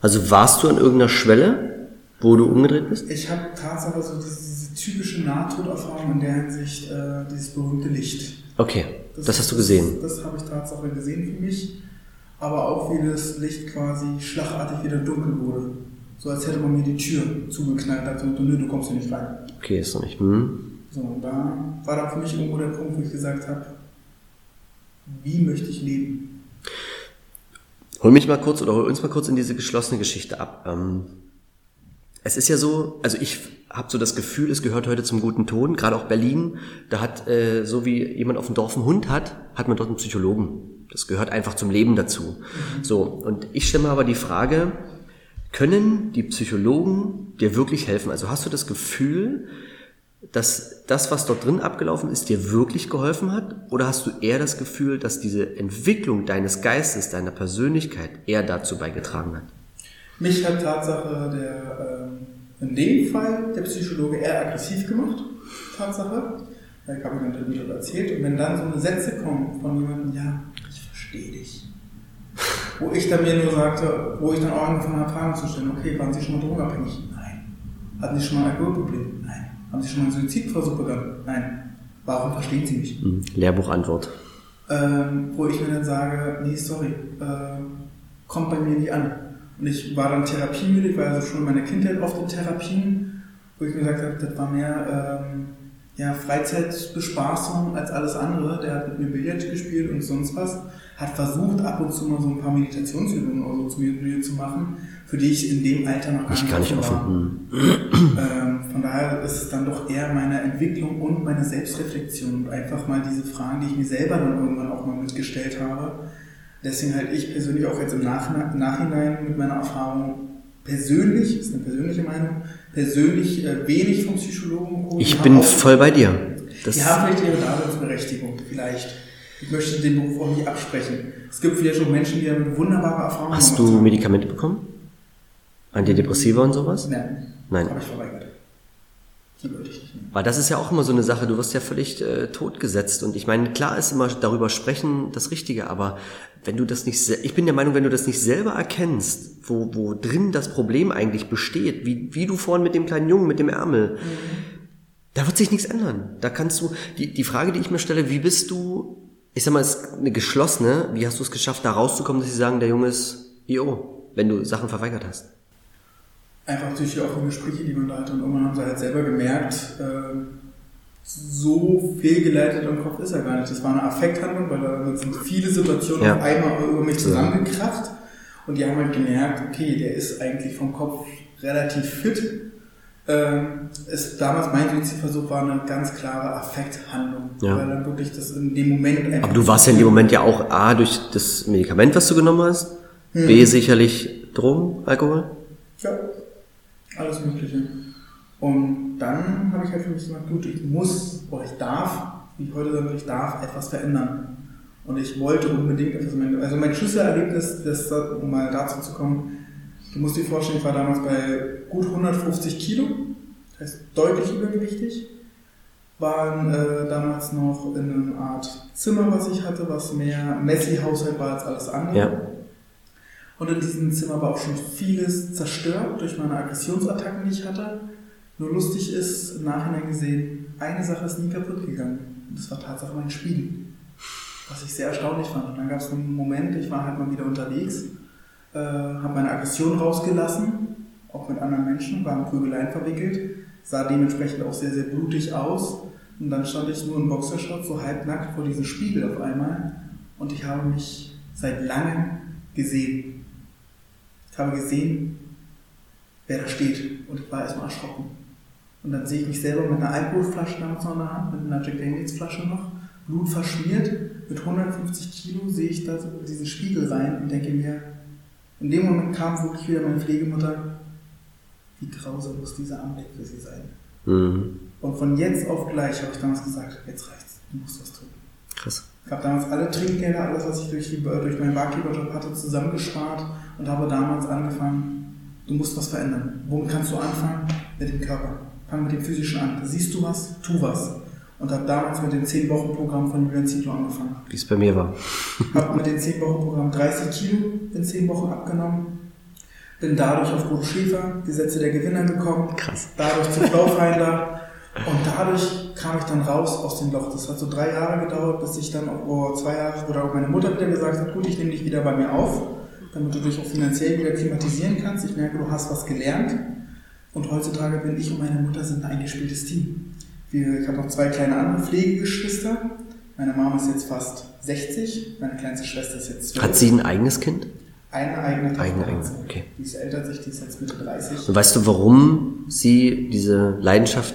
Also warst du an irgendeiner Schwelle, wo du umgedreht bist? Ich habe tatsächlich so diese, diese typische Nahtoderfahrung in der Hinsicht, äh, dieses berühmte Licht. Okay, das, das hast du gesehen. Das, das habe ich tatsächlich gesehen für mich. Aber auch wie das Licht quasi schlagartig wieder dunkel wurde. So als hätte man mir die Tür zugeknallt, also nö, du kommst hier nicht rein. Okay, ist doch nicht. Hm. So, und da war dann für mich irgendwo der Punkt, wo ich gesagt habe, wie möchte ich leben? Hol mich mal kurz oder hol uns mal kurz in diese geschlossene Geschichte ab. Ähm, es ist ja so, also ich habe so das Gefühl, es gehört heute zum guten Ton, gerade auch Berlin, da hat, äh, so wie jemand auf dem Dorf einen Hund hat, hat man dort einen Psychologen. Das gehört einfach zum Leben dazu. So, und ich stelle mir aber die Frage, können die Psychologen dir wirklich helfen? Also hast du das Gefühl, dass das, was dort drin abgelaufen ist, dir wirklich geholfen hat? Oder hast du eher das Gefühl, dass diese Entwicklung deines Geistes, deiner Persönlichkeit eher dazu beigetragen hat? Mich hat Tatsache der, äh, in dem Fall der Psychologe eher aggressiv gemacht. Tatsache. Ich habe mir dann darüber erzählt. Und wenn dann so eine Sätze kommen von jemandem, ja, ich verstehe dich. Wo ich dann mir nur sagte, wo ich dann auch angefangen habe, Fragen zu stellen, okay, waren Sie schon mal drogenabhängig? Nein. Hatten Sie schon mal ein Alkoholproblem? Nein. Haben Sie schon mal einen Suizidversuch begangen? Nein. Warum verstehen Sie mich? Hm, Lehrbuchantwort. Ähm, wo ich mir dann sage, nee, sorry, äh, kommt bei mir nie an. Und ich war dann therapiemüde, ich war also schon in meiner Kindheit oft in Therapien, wo ich mir gesagt habe, das war mehr ähm, ja, Freizeitbespaßung als alles andere. Der hat mit mir Billard gespielt und sonst was. Hat versucht, ab und zu mal so ein paar Meditationsübungen oder so zu mir zu machen, für die ich in dem Alter noch gar ich nicht, gar nicht offen war. Ähm, von daher ist es dann doch eher meine Entwicklung und meine Selbstreflexion und einfach mal diese Fragen, die ich mir selber dann irgendwann auch mal mitgestellt habe, Deswegen halt ich persönlich auch jetzt im Nachhinein mit meiner Erfahrung persönlich, das ist eine persönliche Meinung, persönlich äh, wenig vom Psychologen. Ich bin voll bei dir. Das die haben vielleicht ihre Daseinsberechtigung, vielleicht. Ich möchte den Beruf auch nicht absprechen. Es gibt vielleicht schon Menschen, die damit wunderbare Erfahrungen Hast du haben. Medikamente bekommen? Antidepressiva und sowas? Nein. Nein. Habe ich verweigert. Die wollte ich nicht. Weil das ist ja auch immer so eine Sache, du wirst ja völlig äh, totgesetzt. Und ich meine, klar ist immer darüber sprechen das Richtige, aber wenn du das nicht, ich bin der Meinung, wenn du das nicht selber erkennst, wo, wo drin das Problem eigentlich besteht, wie, wie du vorhin mit dem kleinen Jungen, mit dem Ärmel, mhm. da wird sich nichts ändern. Da kannst du, die, die Frage, die ich mir stelle, wie bist du, ich sag mal, ist eine geschlossene, wie hast du es geschafft, da rauszukommen, dass sie sagen, der Junge ist IO, wenn du Sachen verweigert hast? Einfach durch die offenen Gespräche, die man da hatte und irgendwann haben sie halt selber gemerkt, äh, so fehlgeleitet im Kopf ist er gar nicht. Das war eine Affekthandlung, weil da sind viele Situationen ja. auf einmal über mich zusammengekracht. Und die haben halt gemerkt, okay, der ist eigentlich vom Kopf relativ fit. Ähm, ist, damals mein Suizidversuch war eine ganz klare Affekthandlung. Ja. Weil dann wirklich das in dem Moment Aber du warst ja in dem Moment ja auch A, durch das Medikament, was du genommen hast, hm. B, sicherlich Drogen, Alkohol? Ja, alles Mögliche. Und dann habe ich halt für mich gesagt, gut, ich muss oder ich darf, wie ich heute sage, ich darf etwas verändern. Und ich wollte unbedingt etwas verändern. Also mein Schlüsselerlebnis, das, um mal dazu zu kommen, du musst dir vorstellen, ich war damals bei gut 150 Kilo, das heißt deutlich übergewichtig, waren äh, damals noch in einer Art Zimmer, was ich hatte, was mehr Messi-Haushalt war als alles andere. Ja. Und in diesem Zimmer war auch schon vieles zerstört durch meine Aggressionsattacken, die ich hatte. Nur lustig ist, im Nachhinein gesehen, eine Sache ist nie kaputt gegangen. Und das war tatsächlich mein Spiegel. Was ich sehr erstaunlich fand. Und dann gab es einen Moment, ich war halt mal wieder unterwegs, äh, habe meine Aggression rausgelassen, auch mit anderen Menschen, war in Prügeleien verwickelt, sah dementsprechend auch sehr, sehr blutig aus. Und dann stand ich nur im Boxershot, so halbnackt vor diesem Spiegel auf einmal. Und ich habe mich seit langem gesehen. Ich habe gesehen, wer da steht. Und ich war erstmal erschrocken. Und dann sehe ich mich selber mit einer Alkoholflasche damals noch in der Hand, mit einer Jack Daniels Flasche noch, Blut verschmiert, mit 150 Kilo sehe ich da diesen Spiegel rein und denke mir, in dem Moment kam wirklich wieder meine Pflegemutter, wie grausam muss dieser Anblick für sie sein. Mhm. Und von jetzt auf gleich habe ich damals gesagt, jetzt reicht's, du musst was tun. Krass. Ich habe damals alle Trinkgelder, alles, was ich durch, die, durch meinen Barkeeperjob hatte, zusammengespart und habe damals angefangen, du musst was verändern. Womit kannst du anfangen? Mit dem Körper. Fang mit dem Physischen an. Siehst du was? Tu was. Und habe damals mit dem 10-Wochen-Programm von Julian Zietlow angefangen. Wie es bei mir war. habe mit dem 10-Wochen-Programm 30 Kilo in 10 Wochen abgenommen. Bin dadurch auf Bodo Schäfer, Gesetze der Gewinner gekommen. Krass. Dadurch zu Flowfinder. Und dadurch kam ich dann raus aus dem Loch. Das hat so drei Jahre gedauert, bis ich dann, oh, zwei Jahre, wo auch meine Mutter wieder gesagt hat, gut, ich nehme dich wieder bei mir auf, damit du dich auch finanziell wieder klimatisieren kannst. Ich merke, du hast was gelernt. Und heutzutage bin ich und meine Mutter sind ein eingespieltes Team. Wir, ich habe noch zwei kleine andere Pflegegeschwister. Meine Mama ist jetzt fast 60, meine kleinste Schwester ist jetzt 12. Hat sie ein eigenes Kind? Eine eigene Tochter. Eigene, eigene, okay. Die ist älter als ich, die ist jetzt Mitte 30. Und weißt du, warum sie diese Leidenschaft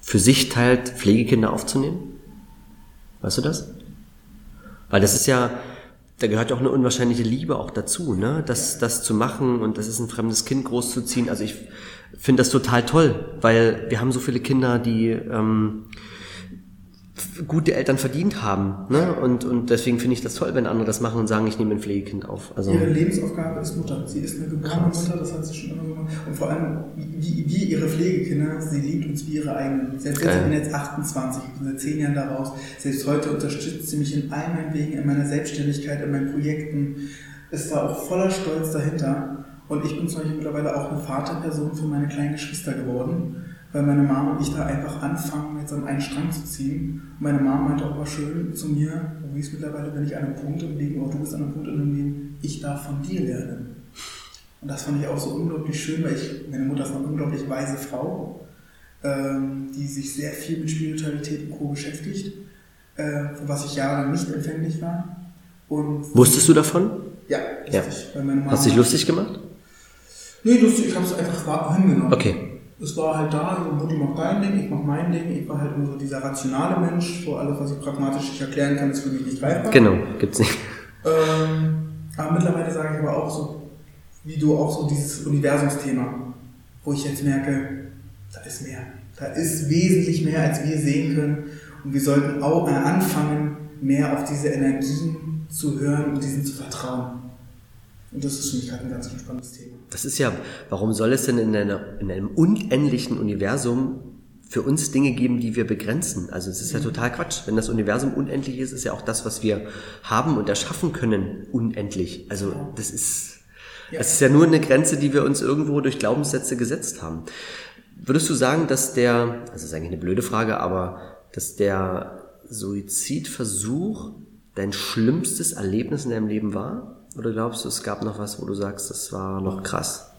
für sich teilt, Pflegekinder aufzunehmen? Weißt du das? Weil das ist ja, da gehört ja auch eine unwahrscheinliche Liebe auch dazu, ne? Das, das zu machen und das ist ein fremdes Kind großzuziehen. Also ich finde das total toll, weil wir haben so viele Kinder, die ähm, gute Eltern verdient haben. Ne? Und, und deswegen finde ich das toll, wenn andere das machen und sagen, ich nehme ein Pflegekind auf. Also Ihre Lebensaufgabe ist Mutter. Sie ist eine geborene. Mutter, das hat sie schon immer gemacht. Und vor allem, wie, wie ihre Pflegekinder, sie liebt uns wie ihre eigenen. Selbst jetzt, ich bin jetzt 28, ich bin seit 10 Jahren daraus. Selbst heute unterstützt sie mich in all meinen Wegen, in meiner Selbstständigkeit, in meinen Projekten. Ist da auch voller Stolz dahinter. Und ich bin zum Beispiel mittlerweile auch eine Vaterperson für meine kleinen Geschwister geworden. Weil meine Mama und ich da einfach anfangen, jetzt an einen Strang zu ziehen. Und meine Mama meinte auch mal schön zu mir, wie ist mittlerweile, bin ich an einem Punkt im Leben, oder du bist an einem Punkt im Leben, ich darf von dir lernen. Und das fand ich auch so unglaublich schön, weil ich, meine Mutter ist eine unglaublich weise Frau, ähm, die sich sehr viel mit Spiritualität und Co. beschäftigt, äh, für was ich jahrelang nicht empfänglich war. Und wusstest du davon? ja, Ja. richtig. Mama, Hast du dich lustig gemacht? Nee, lustig, ich habe es einfach hingenommen. Okay. Es war halt da, so, Mutti macht dein Ding, ich mach mein Ding. Ich war halt immer so dieser rationale Mensch, wo alles, was ich pragmatisch nicht erklären kann, ist für mich nicht greifbar. Genau, gibt's nicht. Ähm, aber mittlerweile sage ich aber auch so, wie du auch so dieses Universumsthema, wo ich jetzt merke, da ist mehr. Da ist wesentlich mehr, als wir sehen können. Und wir sollten auch äh, anfangen, mehr auf diese Energien zu hören und diesen zu vertrauen. Und das ist für mich gerade ein ganz spannendes Thema. Das ist ja, warum soll es denn in, einer, in einem unendlichen Universum für uns Dinge geben, die wir begrenzen? Also es ist ja total Quatsch. Wenn das Universum unendlich ist, ist ja auch das, was wir haben und erschaffen können, unendlich. Also das ist, Ja. das ist ja nur eine Grenze, die wir uns irgendwo durch Glaubenssätze gesetzt haben. Würdest du sagen, dass der, also das ist eigentlich eine blöde Frage, aber dass der Suizidversuch dein schlimmstes Erlebnis in deinem Leben war? Oder glaubst du, es gab noch was, wo du sagst, das war noch krass?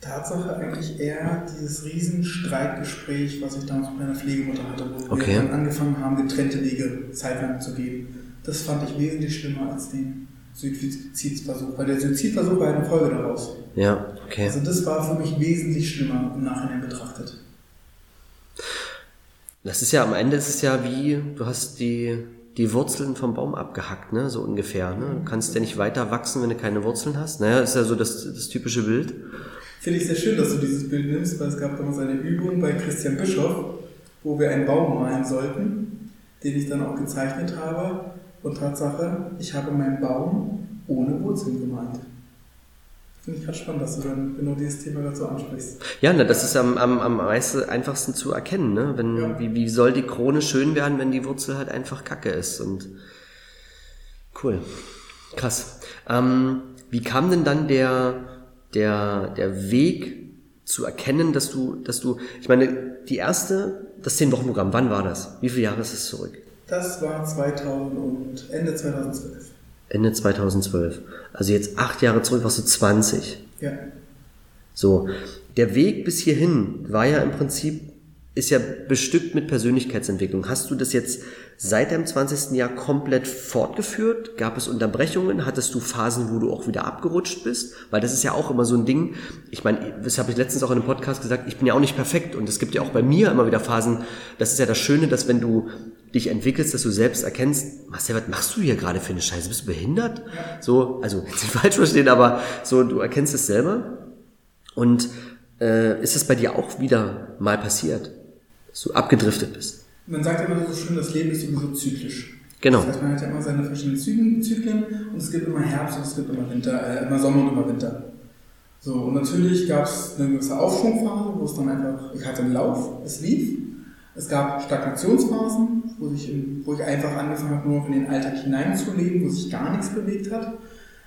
Tatsache eigentlich eher dieses Riesenstreitgespräch, was ich damals mit meiner Pflegemutter hatte, wo Okay. wir dann angefangen haben, getrennte Wege zeitlang zu gehen. Das fand ich wesentlich schlimmer als den Suizidversuch, weil der Suizidversuch war eine Folge daraus. Ja, okay. Also das war für mich wesentlich schlimmer im Nachhinein betrachtet. Das ist ja am Ende ist es ja wie, du hast die, die Wurzeln vom Baum abgehackt, ne? So ungefähr. Ne? Du kannst ja nicht weiter wachsen, wenn du keine Wurzeln hast. Naja, ist ja so das, das typische Bild. Finde ich sehr schön, dass du dieses Bild nimmst, weil es gab damals eine Übung bei Christian Bischoff, wo wir einen Baum malen sollten, den ich dann auch gezeichnet habe. Und Tatsache, ich habe meinen Baum ohne Wurzeln gemalt. Finde ich gerade spannend, dass du dann genau dieses Thema so ansprichst. Ja, ne, das ist am, am, am meisten, einfachsten zu erkennen. Ne? Wenn, Ja. wie, wie soll die Krone schön werden, wenn die Wurzel halt einfach kacke ist? Und cool. Krass. Ähm, wie kam denn dann der, der, der Weg zu erkennen, dass du, dass du, ich meine, die erste, das 10-Wochen-Programm, wann war das? Wie viele Jahre ist es zurück? Das war 2000 und Ende 2012. Ende 2012. Also jetzt acht Jahre zurück warst du 20. Ja. So, der Weg bis hierhin war ja im Prinzip, ist ja bestückt mit Persönlichkeitsentwicklung. Hast du das jetzt seit deinem 20. Jahr komplett fortgeführt? Gab es Unterbrechungen? Hattest du Phasen, wo du auch wieder abgerutscht bist? Weil das ist ja auch immer so ein Ding. Ich meine, das habe ich letztens auch in einem Podcast gesagt, ich bin ja auch nicht perfekt und es gibt ja auch bei mir immer wieder Phasen. Das ist ja das Schöne, dass wenn du dich entwickelst, dass du selbst erkennst, Marcel, was machst du hier gerade für eine Scheiße? Bist du behindert? So, also jetzt nicht falsch verstehen, aber so, du erkennst es selber. Und äh, ist es bei dir auch wieder mal passiert, dass du abgedriftet bist? Man sagt immer so schön, das Leben ist sowieso zyklisch. Genau. Das heißt, man hat ja immer seine verschiedenen Zyklen, Zyklen und es gibt immer Herbst und es gibt immer Winter, äh, immer Sommer und immer Winter. So, und natürlich gab es eine gewisse Aufschwungphase, wo es dann einfach, ich hatte einen Lauf, es lief, Es gab Stagnationsphasen, wo ich, wo ich einfach angefangen habe, nur noch in den Alltag hineinzuleben, wo sich gar nichts bewegt hat.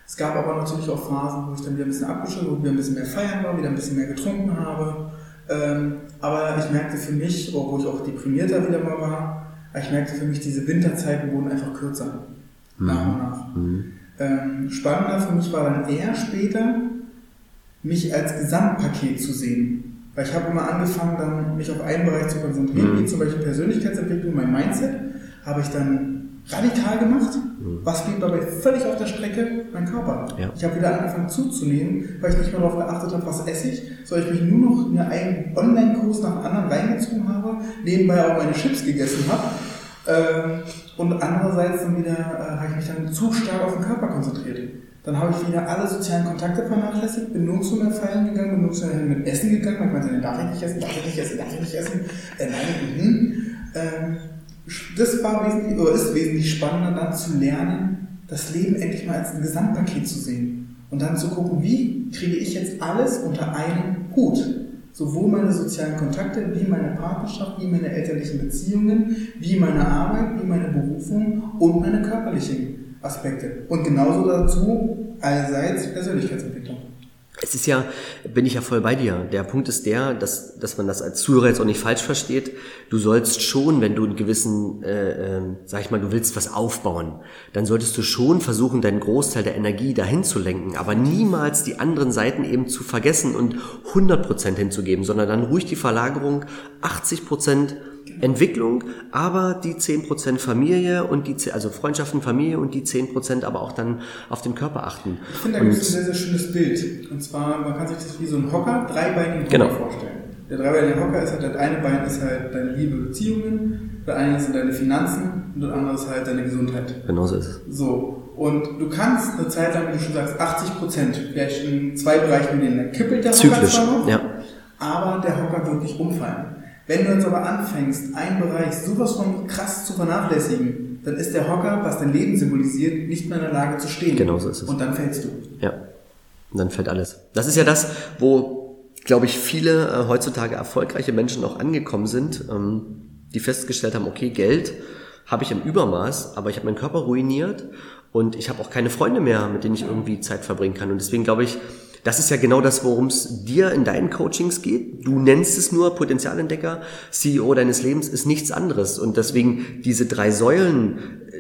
Es gab aber natürlich auch Phasen, wo ich dann wieder ein bisschen abgeschlossen, wo wieder ein bisschen mehr feiern war, wieder ein bisschen mehr getrunken habe. Ähm, aber ich merkte für mich, wo ich auch deprimierter wieder mal war, ich merkte für mich, diese Winterzeiten wurden einfach kürzer. Mhm. Nach und nach. Mhm. Ähm, spannender für mich war dann eher später, mich als Gesamtpaket zu sehen. Weil ich habe immer angefangen, dann mich auf einen Bereich zu konzentrieren, mhm. wie zum Beispiel Persönlichkeitsentwicklung, mein Mindset, habe ich dann radikal gemacht. Mhm. Was blieb dabei völlig auf der Strecke? Mein Körper. Ja. Ich habe wieder angefangen zuzunehmen, weil ich nicht mehr darauf geachtet habe, was esse ich, sondern ich mich nur noch mir einen Online-Kurs nach dem anderen reingezogen habe, nebenbei auch meine Chips gegessen habe. Ähm, und andererseits dann wieder äh, habe ich mich dann zu stark auf den Körper konzentriert. Dann habe ich wieder alle sozialen Kontakte vernachlässigt, bin nirgendwo mehr feiern gegangen, bin nirgendwo mehr mit Essen gegangen. Man meinte, darf ich nicht essen, darf ich nicht essen, darf ich nicht essen. Äh, nein, mhm. ähm, das war wesentlich, oder ist wesentlich spannender, dann zu lernen, das Leben endlich mal als ein Gesamtpaket zu sehen. Und dann zu gucken, wie kriege ich jetzt alles unter einem Hut? Sowohl meine sozialen Kontakte, wie meine Partnerschaft, wie meine elterlichen Beziehungen, wie meine Arbeit, wie meine Berufung und meine körperlichen Aspekte. Und genauso dazu allseits Persönlichkeitsentwicklung. Es ist ja, bin ich ja voll bei dir. Der Punkt ist der, dass, dass man das als Zuhörer jetzt auch nicht falsch versteht. Du sollst schon, wenn du einen gewissen, äh, äh, sag ich mal, du willst was aufbauen, dann solltest du schon versuchen, deinen Großteil der Energie dahin zu lenken, aber niemals die anderen Seiten eben zu vergessen und 100% hinzugeben, sondern dann ruhig die Verlagerung 80% Entwicklung, aber die 10% Familie und die, also Freundschaften, Familie und die 10% aber auch dann auf den Körper achten. Ich finde, da gibt es ein sehr, sehr schönes Bild. Und zwar, man kann sich das wie so ein Hocker, dreibeinigen Hocker genau. vorstellen. Der dreibeinige Hocker ist halt, das eine Bein ist halt deine Liebe, Beziehungen, der eine sind deine Finanzen und das andere ist halt deine Gesundheit. Genau so ist es. So. Und du kannst eine Zeit lang, wie du schon sagst, 80 Prozent, vielleicht in zwei Bereichen, in denen kippelt der Hocker zwar noch, ja. aber der Hocker wird nicht umfallen. Wenn du jetzt aber anfängst, einen Bereich sowas von krass zu vernachlässigen, dann ist der Hocker, was dein Leben symbolisiert, nicht mehr in der Lage zu stehen. Genau so ist es. Und dann fällst du. Ja. Und dann fällt alles. Das ist ja das, wo, glaube ich, viele äh, heutzutage erfolgreiche Menschen auch angekommen sind, ähm, die festgestellt haben, okay, Geld habe ich im Übermaß, aber ich habe meinen Körper ruiniert und ich habe auch keine Freunde mehr, mit denen ich irgendwie Zeit verbringen kann. Und deswegen glaube ich, das ist ja genau das, worum es dir in deinen Coachings geht. Du nennst es nur Potenzialentdecker. CEO deines Lebens ist nichts anderes. Und deswegen diese drei Säulen,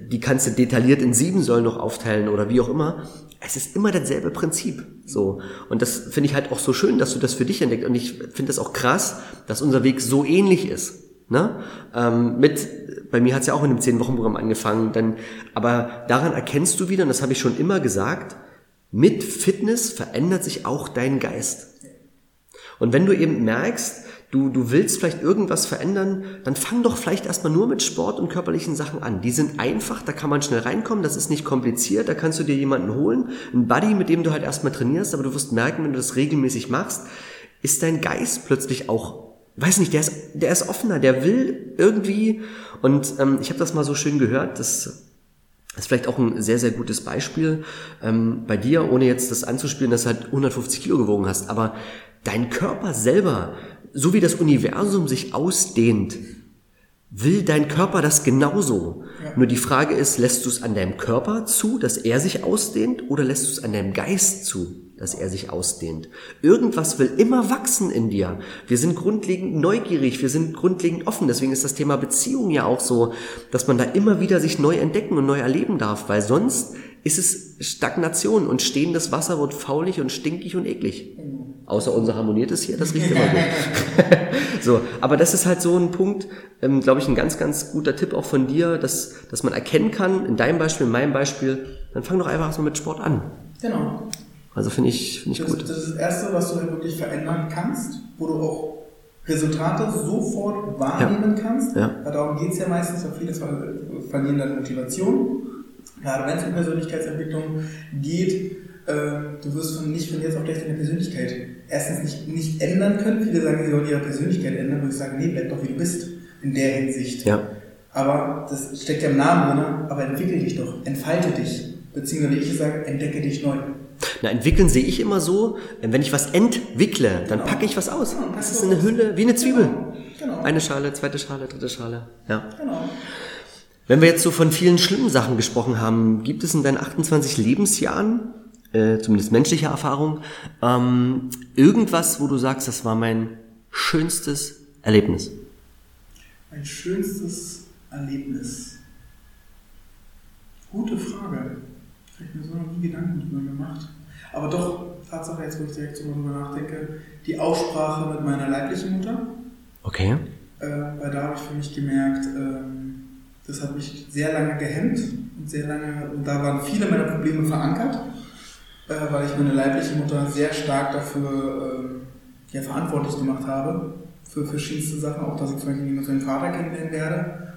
die kannst du detailliert in sieben Säulen noch aufteilen oder wie auch immer. Es ist immer dasselbe Prinzip. So. Und das finde ich halt auch so schön, dass du das für dich entdeckt. Und ich finde das auch krass, dass unser Weg so ähnlich ist. Ne? Ähm, mit, bei mir hat es ja auch in dem zehn Wochen Programm angefangen. Dann, aber daran erkennst du wieder, und das habe ich schon immer gesagt, mit Fitness verändert sich auch dein Geist. Und wenn du eben merkst, du, du willst vielleicht irgendwas verändern, dann fang doch vielleicht erstmal nur mit Sport und körperlichen Sachen an. Die sind einfach, da kann man schnell reinkommen, das ist nicht kompliziert, da kannst du dir jemanden holen, einen Buddy, mit dem du halt erstmal trainierst, aber du wirst merken, wenn du das regelmäßig machst, ist dein Geist plötzlich auch, weiß nicht, der ist, der ist offener, der will irgendwie, und ähm, ich habe das mal so schön gehört, dass das ist vielleicht auch ein sehr, sehr gutes Beispiel ähm, bei dir, ohne jetzt das anzuspielen, dass du halt 150 Kilo gewogen hast. Aber dein Körper selber, so wie das Universum sich ausdehnt, will dein Körper das genauso. Ja. Nur die Frage ist, lässt du es an deinem Körper zu, dass er sich ausdehnt, oder lässt du es an deinem Geist zu? Dass er sich ausdehnt. Irgendwas will immer wachsen in dir. Wir sind grundlegend neugierig, wir sind grundlegend offen. Deswegen ist das Thema Beziehung ja auch so, dass man da immer wieder sich neu entdecken und neu erleben darf, weil sonst ist es Stagnation und stehendes Wasser wird faulig und stinkig und eklig. Außer unser harmoniertes hier, das riecht immer gut. [laughs] so, aber das ist halt so ein Punkt, ähm, glaube ich, ein ganz, ganz guter Tipp auch von dir, dass, dass man erkennen kann, in deinem Beispiel, in meinem Beispiel, dann fang doch einfach so mit Sport an. Genau. Also finde ich, finde ich das, gut. Das ist das Erste, was du halt wirklich verändern kannst, wo du auch Resultate sofort wahrnehmen ja. kannst. Ja. Weil darum geht es ja meistens, weil viele verlieren dann Motivation. Gerade wenn es um Persönlichkeitsentwicklung geht, äh, du wirst von, nicht von jetzt auf gleich deine Persönlichkeit erstens nicht, nicht ändern können. Viele sagen, sie wollen ihre Persönlichkeit ändern, wo ich sage, nee, bleib doch wie du bist in der Hinsicht. Ja. Aber das steckt ja im Namen drin, aber entwickel dich doch, entfalte dich. Beziehungsweise wie ich sage, entdecke dich neu. Na, entwickeln sehe ich immer so, wenn ich was entwickle, dann packe ich was aus. Das ist eine Hülle, wie eine Zwiebel. Genau. Eine Schale, zweite Schale, dritte Schale. Ja. Genau. Wenn wir jetzt so von vielen schlimmen Sachen gesprochen haben, gibt es in deinen 28 Lebensjahren, äh, zumindest menschliche Erfahrung, ähm, irgendwas, wo du sagst, das war mein schönstes Erlebnis? Mein schönstes Erlebnis. Gute Frage. Habe ich mir so noch nie Gedanken drüber gemacht. Aber doch, Tatsache, jetzt wo ich direkt so drüber nachdenke, die Aussprache mit meiner leiblichen Mutter. Okay. Äh, weil da habe ich für mich gemerkt, ähm, das hat mich sehr lange gehemmt und sehr lange, und da waren viele meiner Probleme verankert, äh, weil ich meine leibliche Mutter sehr stark dafür äh, ja, verantwortlich gemacht habe, für verschiedenste Sachen, auch dass ich zum Beispiel niemals meinen Vater kennenlernen werde.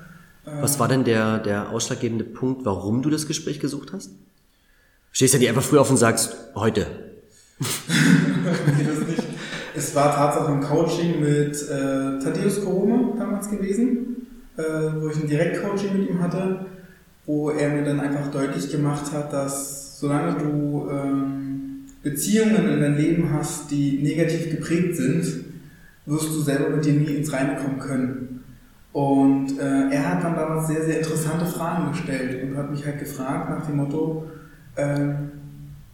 Äh, Was war denn der, der ausschlaggebende Punkt, warum du das Gespräch gesucht hast? Stehst du nicht einfach früh auf und sagst, heute? nee, das nicht. Es war tatsächlich ein Coaching mit äh, Thaddeus Koroma damals gewesen, äh, wo ich ein Direktcoaching mit ihm hatte, wo er mir dann einfach deutlich gemacht hat, dass solange du ähm, Beziehungen in deinem Leben hast, die negativ geprägt sind, wirst du selber mit dir nie ins Reine kommen können. Und äh, er hat dann damals sehr, sehr interessante Fragen gestellt und hat mich halt gefragt nach dem Motto, ähm,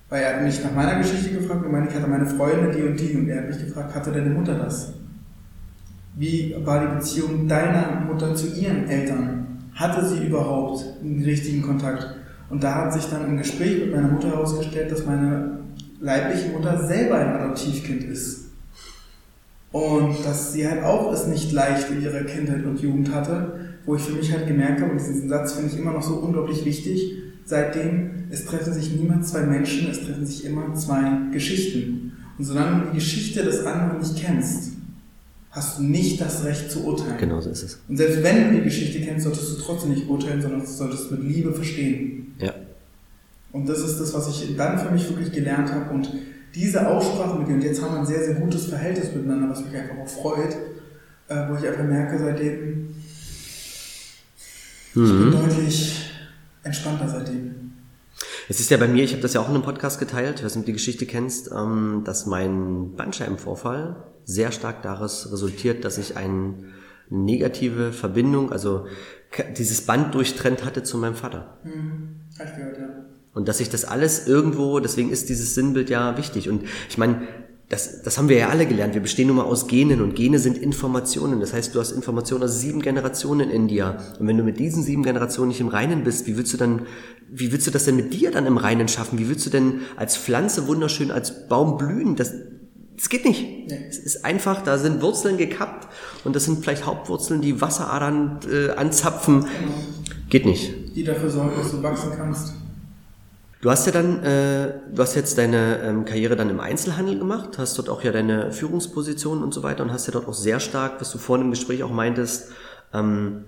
weil er hat mich nach meiner Geschichte gefragt und meinte, ich hatte meine Freunde, die und die, und er hat mich gefragt, hatte deine Mutter das? Wie war die Beziehung deiner Mutter zu ihren Eltern? Hatte sie überhaupt einen richtigen Kontakt? Und da hat sich dann im Gespräch mit meiner Mutter herausgestellt, dass meine leibliche Mutter selber ein Adoptivkind ist. Und dass sie halt auch es nicht leicht in ihrer Kindheit und Jugend hatte, wo ich für mich halt gemerkt habe, und diesen Satz finde ich immer noch so unglaublich wichtig, seitdem, es treffen sich niemals zwei Menschen, es treffen sich immer zwei Geschichten. Und solange du die Geschichte des anderen nicht kennst, hast du nicht das Recht zu urteilen. Genau so ist es. Und selbst wenn du die Geschichte kennst, solltest du trotzdem nicht urteilen, sondern solltest mit Liebe verstehen. Ja. Und das ist das, was ich dann für mich wirklich gelernt habe. Und diese Aussprache mit dir, und jetzt haben wir ein sehr, sehr gutes Verhältnis miteinander, was mich einfach auch freut, äh, wo ich einfach merke, seitdem, mhm. ich bin deutlich entspannter seitdem. Es ist ja bei mir, ich habe das ja auch in einem Podcast geteilt, ich weiß nicht, ob du die Geschichte kennst, ähm, dass mein Bandscheibenvorfall sehr stark daraus resultiert, dass ich eine negative Verbindung, also dieses Band durchtrennt hatte zu meinem Vater. Mhm. Hab ich gehört, ja. Und dass ich das alles irgendwo, deswegen ist dieses Sinnbild ja wichtig. Und ich meine, das, das haben wir ja alle gelernt. Wir bestehen nun mal aus Genen und Gene sind Informationen. Das heißt, du hast Informationen aus sieben Generationen in dir. Und wenn du mit diesen sieben Generationen nicht im Reinen bist, wie willst du dann, wie willst du das denn mit dir dann im Reinen schaffen? Wie willst du denn als Pflanze wunderschön, als Baum blühen? Das, das geht nicht. Nee. Es ist einfach, da sind Wurzeln gekappt und das sind vielleicht Hauptwurzeln, die Wasseradern äh, anzapfen. Genau. Geht nicht. Die dafür sorgen, dass du wachsen kannst. Du hast ja dann, äh, du hast jetzt deine ähm, Karriere dann im Einzelhandel gemacht, hast dort auch ja deine Führungsposition und so weiter und hast ja dort auch sehr stark, was du vorhin im Gespräch auch meintest, ähm,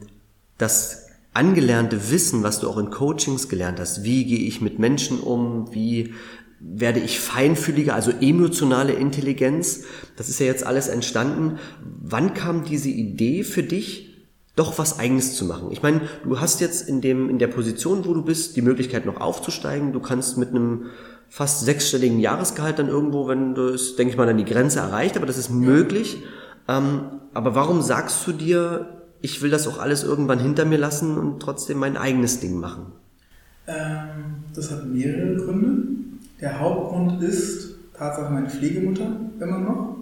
das angelernte Wissen, was du auch in Coachings gelernt hast, wie gehe ich mit Menschen um, wie werde ich feinfühliger, also emotionale Intelligenz, das ist ja jetzt alles entstanden. Wann kam diese Idee für dich, doch was Eigenes zu machen. Ich meine, du hast jetzt in dem in der Position, wo du bist, die Möglichkeit noch aufzusteigen. Du kannst mit einem fast sechsstelligen Jahresgehalt dann irgendwo, wenn du es, denke ich mal, dann die Grenze erreicht, aber das ist möglich. Ähm, aber warum sagst du dir, ich will das auch alles irgendwann hinter mir lassen und trotzdem mein eigenes Ding machen? Ähm, das hat mehrere Gründe. Der Hauptgrund ist tatsächlich meine Pflegemutter immer noch.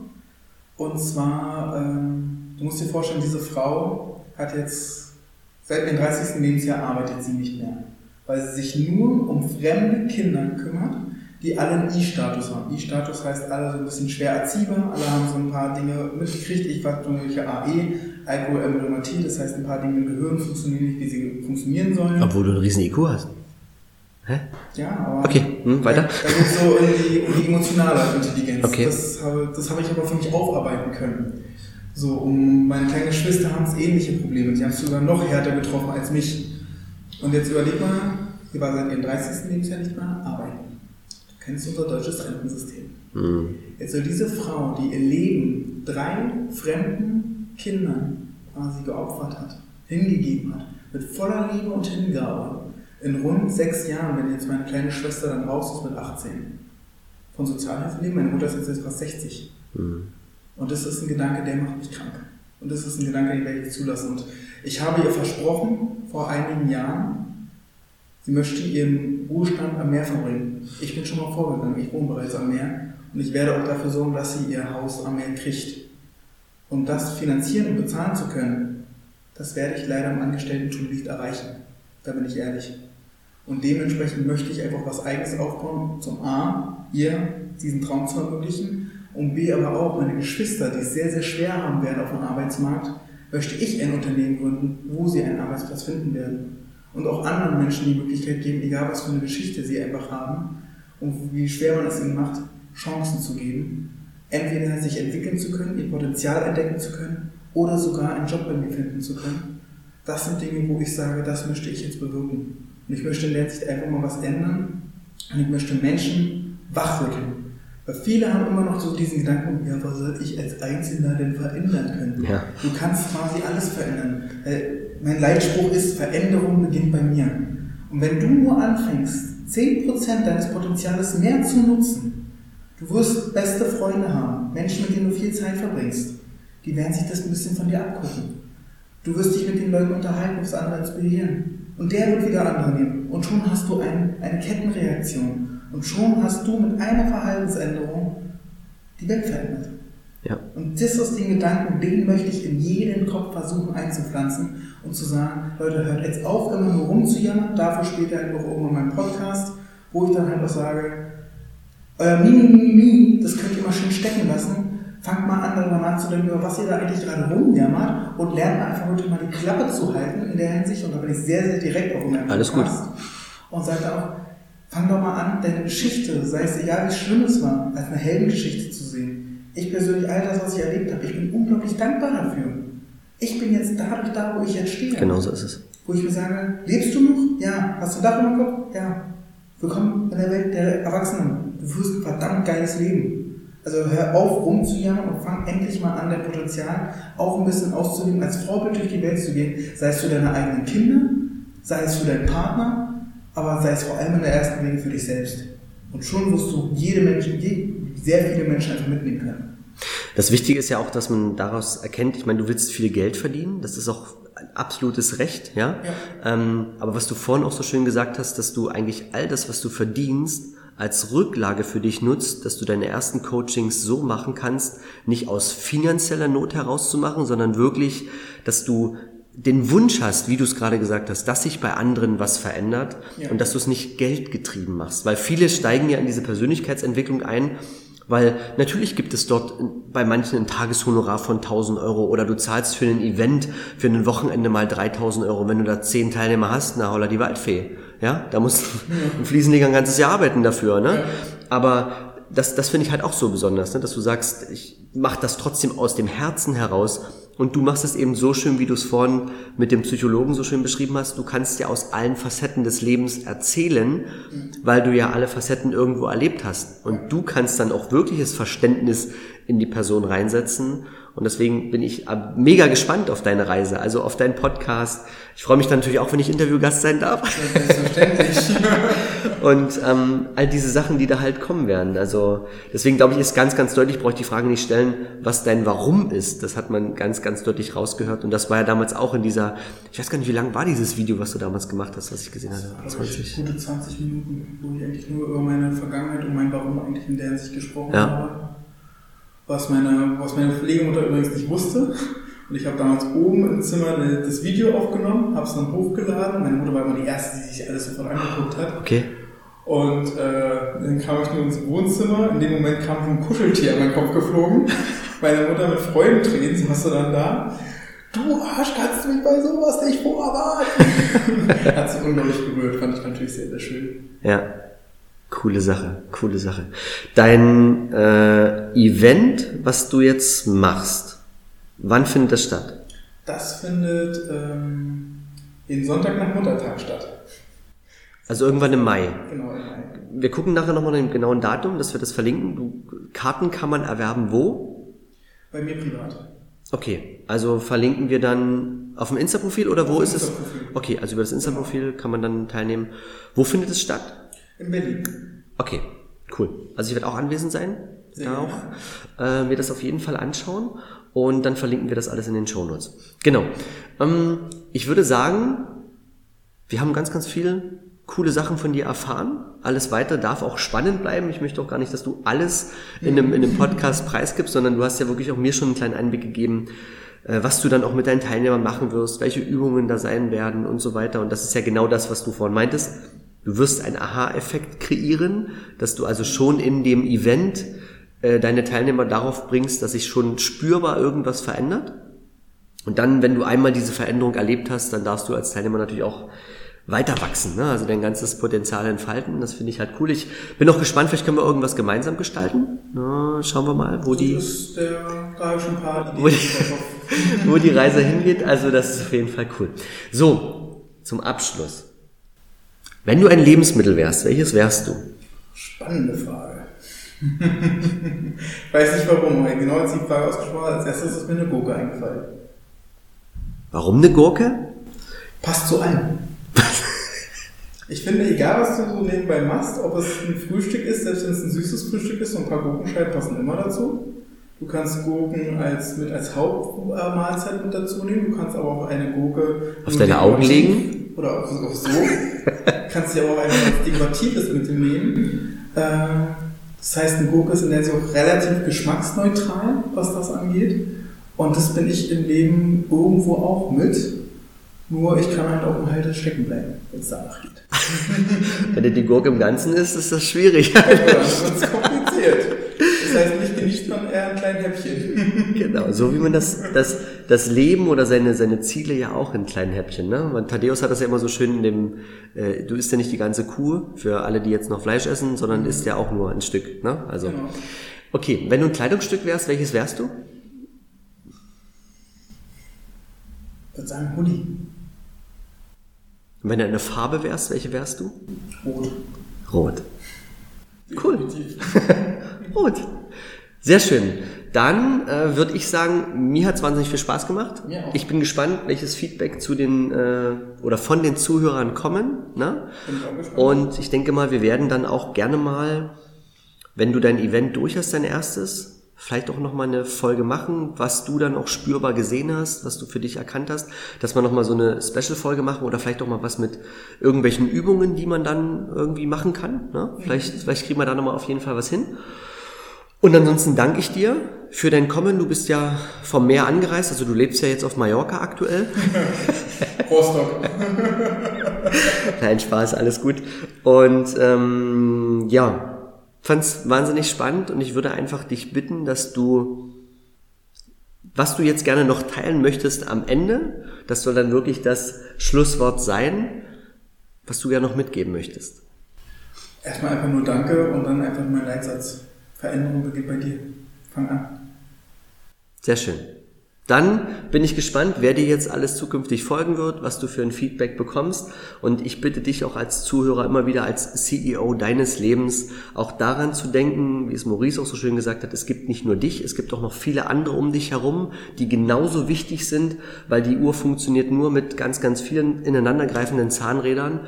Und zwar, ähm, du musst dir vorstellen, diese Frau hat jetzt seit dem 30. Lebensjahr arbeitet sie nicht mehr, weil sie sich nur um fremde Kinder kümmert, die alle einen I-Status haben. I-Status heißt alle so ein bisschen schwer erziehbar, alle haben so ein paar Dinge mitgekriegt. Ich war irgendwelche AE, Alkoholembryomatie, das heißt ein paar Dinge im Gehirn funktionieren nicht, wie sie funktionieren sollen. Obwohl du einen riesen IQ hast. Hä? Ja, aber. Okay, hm, weiter. Da, da geht es so in die, in die emotionale Intelligenz. Okay. Das habe, das habe ich aber für mich aufarbeiten können. So, um meine kleine Schwester haben es ähnliche Probleme. Die haben es sogar noch härter getroffen als mich. Und jetzt überleg mal, sie war seit ihrem 30. Lebensjahr nicht mehr arbeiten. Du kennst unser deutsches Rentensystem. Mhm. Jetzt soll diese Frau, die ihr Leben drei fremden Kindern quasi geopfert hat, hingegeben hat, mit voller Liebe und Hingabe, in rund sechs Jahren, wenn jetzt meine kleine Schwester dann raus ist mit 18, von Sozialhilfe leben, meine Mutter ist jetzt fast 60. Mhm. Und das ist ein Gedanke, der macht mich krank. Und das ist ein Gedanke, den werde ich zulassen. Und ich habe ihr versprochen, vor einigen Jahren, sie möchte ihren Ruhestand am Meer verbringen. Ich bin schon mal vorgegangen, ich wohne bereits am Meer. Und ich werde auch dafür sorgen, dass sie ihr Haus am Meer kriegt. Um das finanzieren und bezahlen zu können, das werde ich leider im Angestellten-Tun nicht erreichen. Da bin ich ehrlich. Und dementsprechend möchte ich einfach was Eigenes aufbauen, zum A, ihr diesen Traum zu ermöglichen und B, aber auch meine Geschwister, die es sehr, sehr schwer haben werden auf dem Arbeitsmarkt, möchte ich ein Unternehmen gründen, wo sie einen Arbeitsplatz finden werden. Und auch anderen Menschen die Möglichkeit geben, egal was für eine Geschichte sie einfach haben und wie schwer man es ihnen macht, Chancen zu geben, entweder sich entwickeln zu können, ihr Potenzial entdecken zu können oder sogar einen Job bei mir finden zu können. Das sind Dinge, wo ich sage, das möchte ich jetzt bewirken. Und ich möchte Hinsicht einfach mal was ändern. Und ich möchte Menschen wachrütteln. Viele haben immer noch so diesen Gedanken, ja, was soll ich als Einzelner denn verändern können? Ja. Du kannst quasi alles verändern. Mein Leitspruch ist, Veränderung beginnt bei mir. Und wenn du nur anfängst, 10% deines Potenziales mehr zu nutzen, du wirst beste Freunde haben, Menschen, mit denen du viel Zeit verbringst, die werden sich das ein bisschen von dir abgucken. Du wirst dich mit den Leuten unterhalten, das andere inspirieren. Und der wird wieder andere nehmen. Und schon hast du ein, eine Kettenreaktion. Und schon hast du mit einer Verhaltensänderung die Welt verändert. Ja. Und das ist den Gedanken, den möchte ich in jeden Kopf versuchen einzupflanzen und zu sagen, Leute, hört jetzt auf, immer nur rumzujammern. Dafür später halt auch irgendwann mein Podcast, wo ich dann halt auch sage, euer Mimi, Mimi, Mimi, das könnt ihr mal schön stecken lassen fangt mal an, darüber nachzudenken, über was ihr da eigentlich gerade rumjammert und lernt mal einfach wirklich mal die Klappe zu halten in der Hinsicht. Und da bin ich sehr, sehr direkt auch in meinem Alles gut. Und sagt auch, fang doch mal an, deine Geschichte, sei es egal wie schlimm es war, als eine Heldengeschichte zu sehen. Ich persönlich, all das, was ich erlebt habe, ich bin unglaublich dankbar dafür. Ich bin jetzt dadurch da, wo ich jetzt stehe. Genau so ist es. Wo ich mir sage, lebst du noch? Ja. Hast du Dach dem Kopf? Ja. Willkommen in der Welt der Erwachsenen. Du führst ein verdammt geiles Leben. Also hör auf rumzujammern und fang endlich mal an, dein Potenzial auch ein bisschen auszuleben, als Vorbild durch die Welt zu gehen, sei es für deine eigenen Kinder, sei es für deinen Partner, aber sei es vor allem in der ersten Linie für dich selbst. Und schon wirst du jede Menschen, sehr viele Menschen einfach mitnehmen können. Das Wichtige ist ja auch, dass man daraus erkennt, ich meine, du willst viel Geld verdienen, das ist auch ein absolutes Recht, ja. ja. Ähm, aber was du vorhin auch so schön gesagt hast, dass du eigentlich all das, was du verdienst, als Rücklage für dich nutzt, dass du deine ersten Coachings so machen kannst, nicht aus finanzieller Not herauszumachen, sondern wirklich, dass du den Wunsch hast, wie du es gerade gesagt hast, dass sich bei anderen was verändert ja. und dass du es nicht geldgetrieben machst. Weil viele steigen ja in diese Persönlichkeitsentwicklung ein, weil natürlich gibt es dort bei manchen ein Tageshonorar von 1000 Euro oder du zahlst für ein Event, für ein Wochenende mal 3000 Euro. Wenn du da zehn Teilnehmer hast, na holla die Waldfee. Ja, da muss ein Fliesenleger ein ganzes Jahr arbeiten dafür, ne? Aber das, das finde ich halt auch so besonders, ne? dass du sagst, ich mache das trotzdem aus dem Herzen heraus und du machst es eben so schön, wie du es vorhin mit dem Psychologen so schön beschrieben hast. Du kannst ja aus allen Facetten des Lebens erzählen, weil du ja alle Facetten irgendwo erlebt hast. Und du kannst dann auch wirkliches Verständnis in die Person reinsetzen und deswegen bin ich äh, mega gespannt auf deine Reise, also auf deinen Podcast. Ich freue mich dann natürlich auch, wenn ich Interviewgast sein darf. Selbstverständlich. [laughs] und ähm, all diese Sachen, die da halt kommen werden. Also deswegen glaube ich, ist ganz, ganz deutlich, brauche ich die Frage nicht stellen, was dein Warum ist. Das hat man ganz, ganz deutlich rausgehört. Und das war ja damals auch in dieser, ich weiß gar nicht, wie lang war dieses Video, was du damals gemacht hast, was ich gesehen hatte? 20. Gute 20 Minuten, wo ich eigentlich nur über meine Vergangenheit und mein Warum eigentlich in der Hinsicht gesprochen ja. habe was meine, was meine Pflegemutter übrigens nicht wusste. Und ich habe damals oben im Zimmer das Video aufgenommen, habe es dann hochgeladen. Meine Mutter war immer die Erste, die sich alles sofort angeguckt hat. Okay. Und äh, dann kam ich nur ins Wohnzimmer. In dem Moment kam so ein Kuscheltier an meinen Kopf geflogen. [laughs] Meine Mutter mit Freudentränen saß du dann da. Du Arsch, kannst du mich bei sowas nicht vorwarten? [laughs] Hat sie unglaublich berührt, fand ich natürlich sehr, sehr schön. Ja. Coole Sache, coole Sache. Dein äh, Event, was du jetzt machst, wann findet das statt? Das findet ähm, den Sonntag nach Muttertag statt. Also irgendwann im Mai. Genau, im Mai. Wir gucken nachher nochmal dem genauen Datum, dass wir das verlinken. Du, Karten kann man erwerben wo? Bei mir privat. Okay, also verlinken wir dann auf dem Insta-Profil oder wo ist es? Okay, also über das Insta-Profil kann man dann teilnehmen. Wo findet es statt? In Berlin. Okay, cool. Also ich werde auch anwesend sein. Sehr da auch. Äh, mir das auf jeden Fall anschauen. Und dann verlinken wir das alles in den Shownotes. Genau. Ähm, ich würde sagen, wir haben ganz, ganz viel coole Sachen von dir erfahren. Alles weiter darf auch spannend bleiben. Ich möchte auch gar nicht, dass du alles in einem, in einem Podcast preisgibst, sondern du hast ja wirklich auch mir schon einen kleinen Einblick gegeben, äh, was du dann auch mit deinen Teilnehmern machen wirst, welche Übungen da sein werden und so weiter. Und das ist ja genau das, was du vorhin meintest. Du wirst einen Aha-Effekt kreieren, dass du also schon in dem Event äh, deine Teilnehmer darauf bringst, dass sich schon spürbar irgendwas verändert. Und dann, wenn du einmal diese Veränderung erlebt hast, dann darfst du als Teilnehmer natürlich auch weiter wachsen, ne? also dein ganzes Potenzial entfalten. Das finde ich halt cool. Ich bin auch gespannt, vielleicht können wir irgendwas gemeinsam gestalten. Na, schauen wir mal, wo die, wo, die [laughs] wo die Reise hingeht. Also das ist auf jeden Fall cool. So, zum Abschluss. Wenn du ein Lebensmittel wärst, welches wärst du? Spannende Frage. ich [laughs] weiß nicht warum, weil genau als die Frage ausgesprochen als erstes ist mir eine Gurke eingefallen. Warum eine Gurke? Passt zu allem. [laughs] Ich finde, egal was du so nebenbei machst, ob es ein Frühstück ist, selbst wenn es ein süßes Frühstück ist, so ein paar Gurkenscheiben passen immer dazu. Du kannst Gurken als, mit als Hauptmahlzeit mit dazu nehmen. Du kannst aber auch eine Gurke auf deine Augen legen. Oder auf so. [laughs] kannst dir aber auch einfach was Dekoratives mitnehmen. Äh, das heißt, eine Gurke ist in der Hinsicht auch relativ geschmacksneutral, was das angeht. Und das bin ich im Leben irgendwo auch mit. Nur ich kann halt auch im Halter stecken bleiben, wenn es danach geht. [laughs] wenn dir die Gurke im Ganzen ist, ist das schwierig. ja, das ist kompliziert. Das heißt, nicht genießt man eher ein kleines Häppchen. Genau, so wie man das, das, das Leben oder seine, seine Ziele ja auch in kleinen Häppchen. Ne? Man, Thaddeus hat das ja immer so schön in dem, äh, du isst ja nicht die ganze Kuh, für alle, die jetzt noch Fleisch essen, sondern isst ja auch nur ein Stück. Ne? Also, genau. Okay, wenn du ein Kleidungsstück wärst, welches wärst du? Ich würde sagen Hoodie. Und wenn du eine Farbe wärst, welche wärst du? Rot. Rot. Cool. [laughs] Rot. Sehr schön. Dann äh, würde ich sagen, mir hat es wahnsinnig viel Spaß gemacht. Ja, ich bin gespannt, welches Feedback zu den äh, oder von den Zuhörern kommen. Ne? Ich. Und ich denke mal, wir werden dann auch gerne mal, wenn du dein Event durch hast, dein erstes, vielleicht auch nochmal eine Folge machen, was du dann auch spürbar gesehen hast, was du für dich erkannt hast, dass wir nochmal so eine Special-Folge machen oder vielleicht auch mal was mit irgendwelchen Übungen, die man dann irgendwie machen kann. Ne? Vielleicht, vielleicht kriegen wir da nochmal auf jeden Fall was hin. Und ansonsten danke ich dir für dein Kommen. Du bist ja vom Meer angereist, also du lebst ja jetzt auf Mallorca aktuell. [laughs] Rostock. [laughs] Nein, Spaß, alles gut. Und ähm, ja, fand es wahnsinnig spannend und ich würde einfach dich bitten, dass du, was du jetzt gerne noch teilen möchtest am Ende, das soll dann wirklich das Schlusswort sein, was du gerne noch mitgeben möchtest. Erstmal einfach nur Danke und dann einfach mein Leitsatz. Veränderung beginnt bei dir. Fang an. Sehr schön. Dann bin ich gespannt, wer dir jetzt alles zukünftig folgen wird, was du für ein Feedback bekommst. Und ich bitte dich auch als Zuhörer immer wieder als CEO deines Lebens auch daran zu denken, wie es Maurice auch so schön gesagt hat, es gibt nicht nur dich, es gibt auch noch viele andere um dich herum, die genauso wichtig sind, weil die Uhr funktioniert nur mit ganz, ganz vielen ineinandergreifenden Zahnrädern,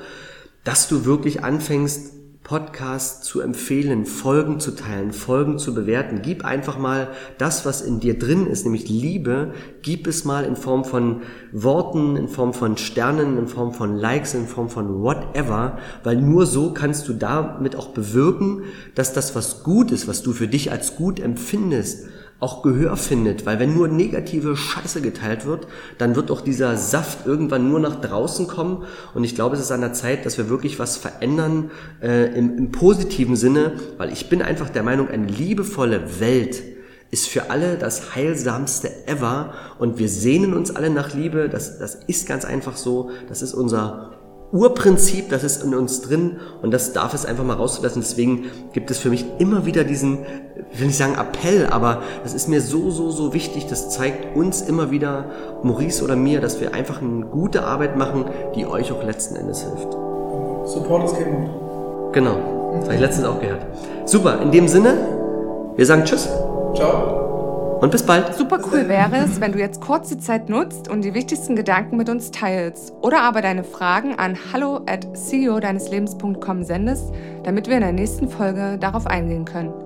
dass du wirklich anfängst, Podcast zu empfehlen, Folgen zu teilen, Folgen zu bewerten. Gib einfach mal das, was in dir drin ist, nämlich Liebe, gib es mal in Form von Worten, in Form von Sternen, in Form von Likes, in Form von whatever, weil nur so kannst du damit auch bewirken, dass das, was gut ist, was du für dich als gut empfindest, auch Gehör findet, weil wenn nur negative Scheiße geteilt wird, dann wird auch dieser Saft irgendwann nur nach draußen kommen. Und ich glaube, es ist an der Zeit, dass wir wirklich was verändern äh, im, im positiven Sinne, weil ich bin einfach der Meinung, eine liebevolle Welt ist für alle das heilsamste ever. Und wir sehnen uns alle nach Liebe, das, das ist ganz einfach so, das ist unser Urprinzip, das ist in uns drin und das darf es einfach mal rauszulassen. Deswegen gibt es für mich immer wieder diesen, ich will nicht sagen Appell, aber das ist mir so, so, so wichtig. Das zeigt uns immer wieder, Maurice oder mir, dass wir einfach eine gute Arbeit machen, die euch auch letzten Endes hilft. Support ist kein Mut. Genau, das habe ich letztens auch gehört. Super, in dem Sinne, wir sagen Tschüss. Ciao. Und bis bald. Super cool wäre es, wenn du jetzt kurz die Zeit nutzt und die wichtigsten Gedanken mit uns teilst oder aber deine Fragen an hallo at ceo deineslebens.com sendest, damit wir in der nächsten Folge darauf eingehen können.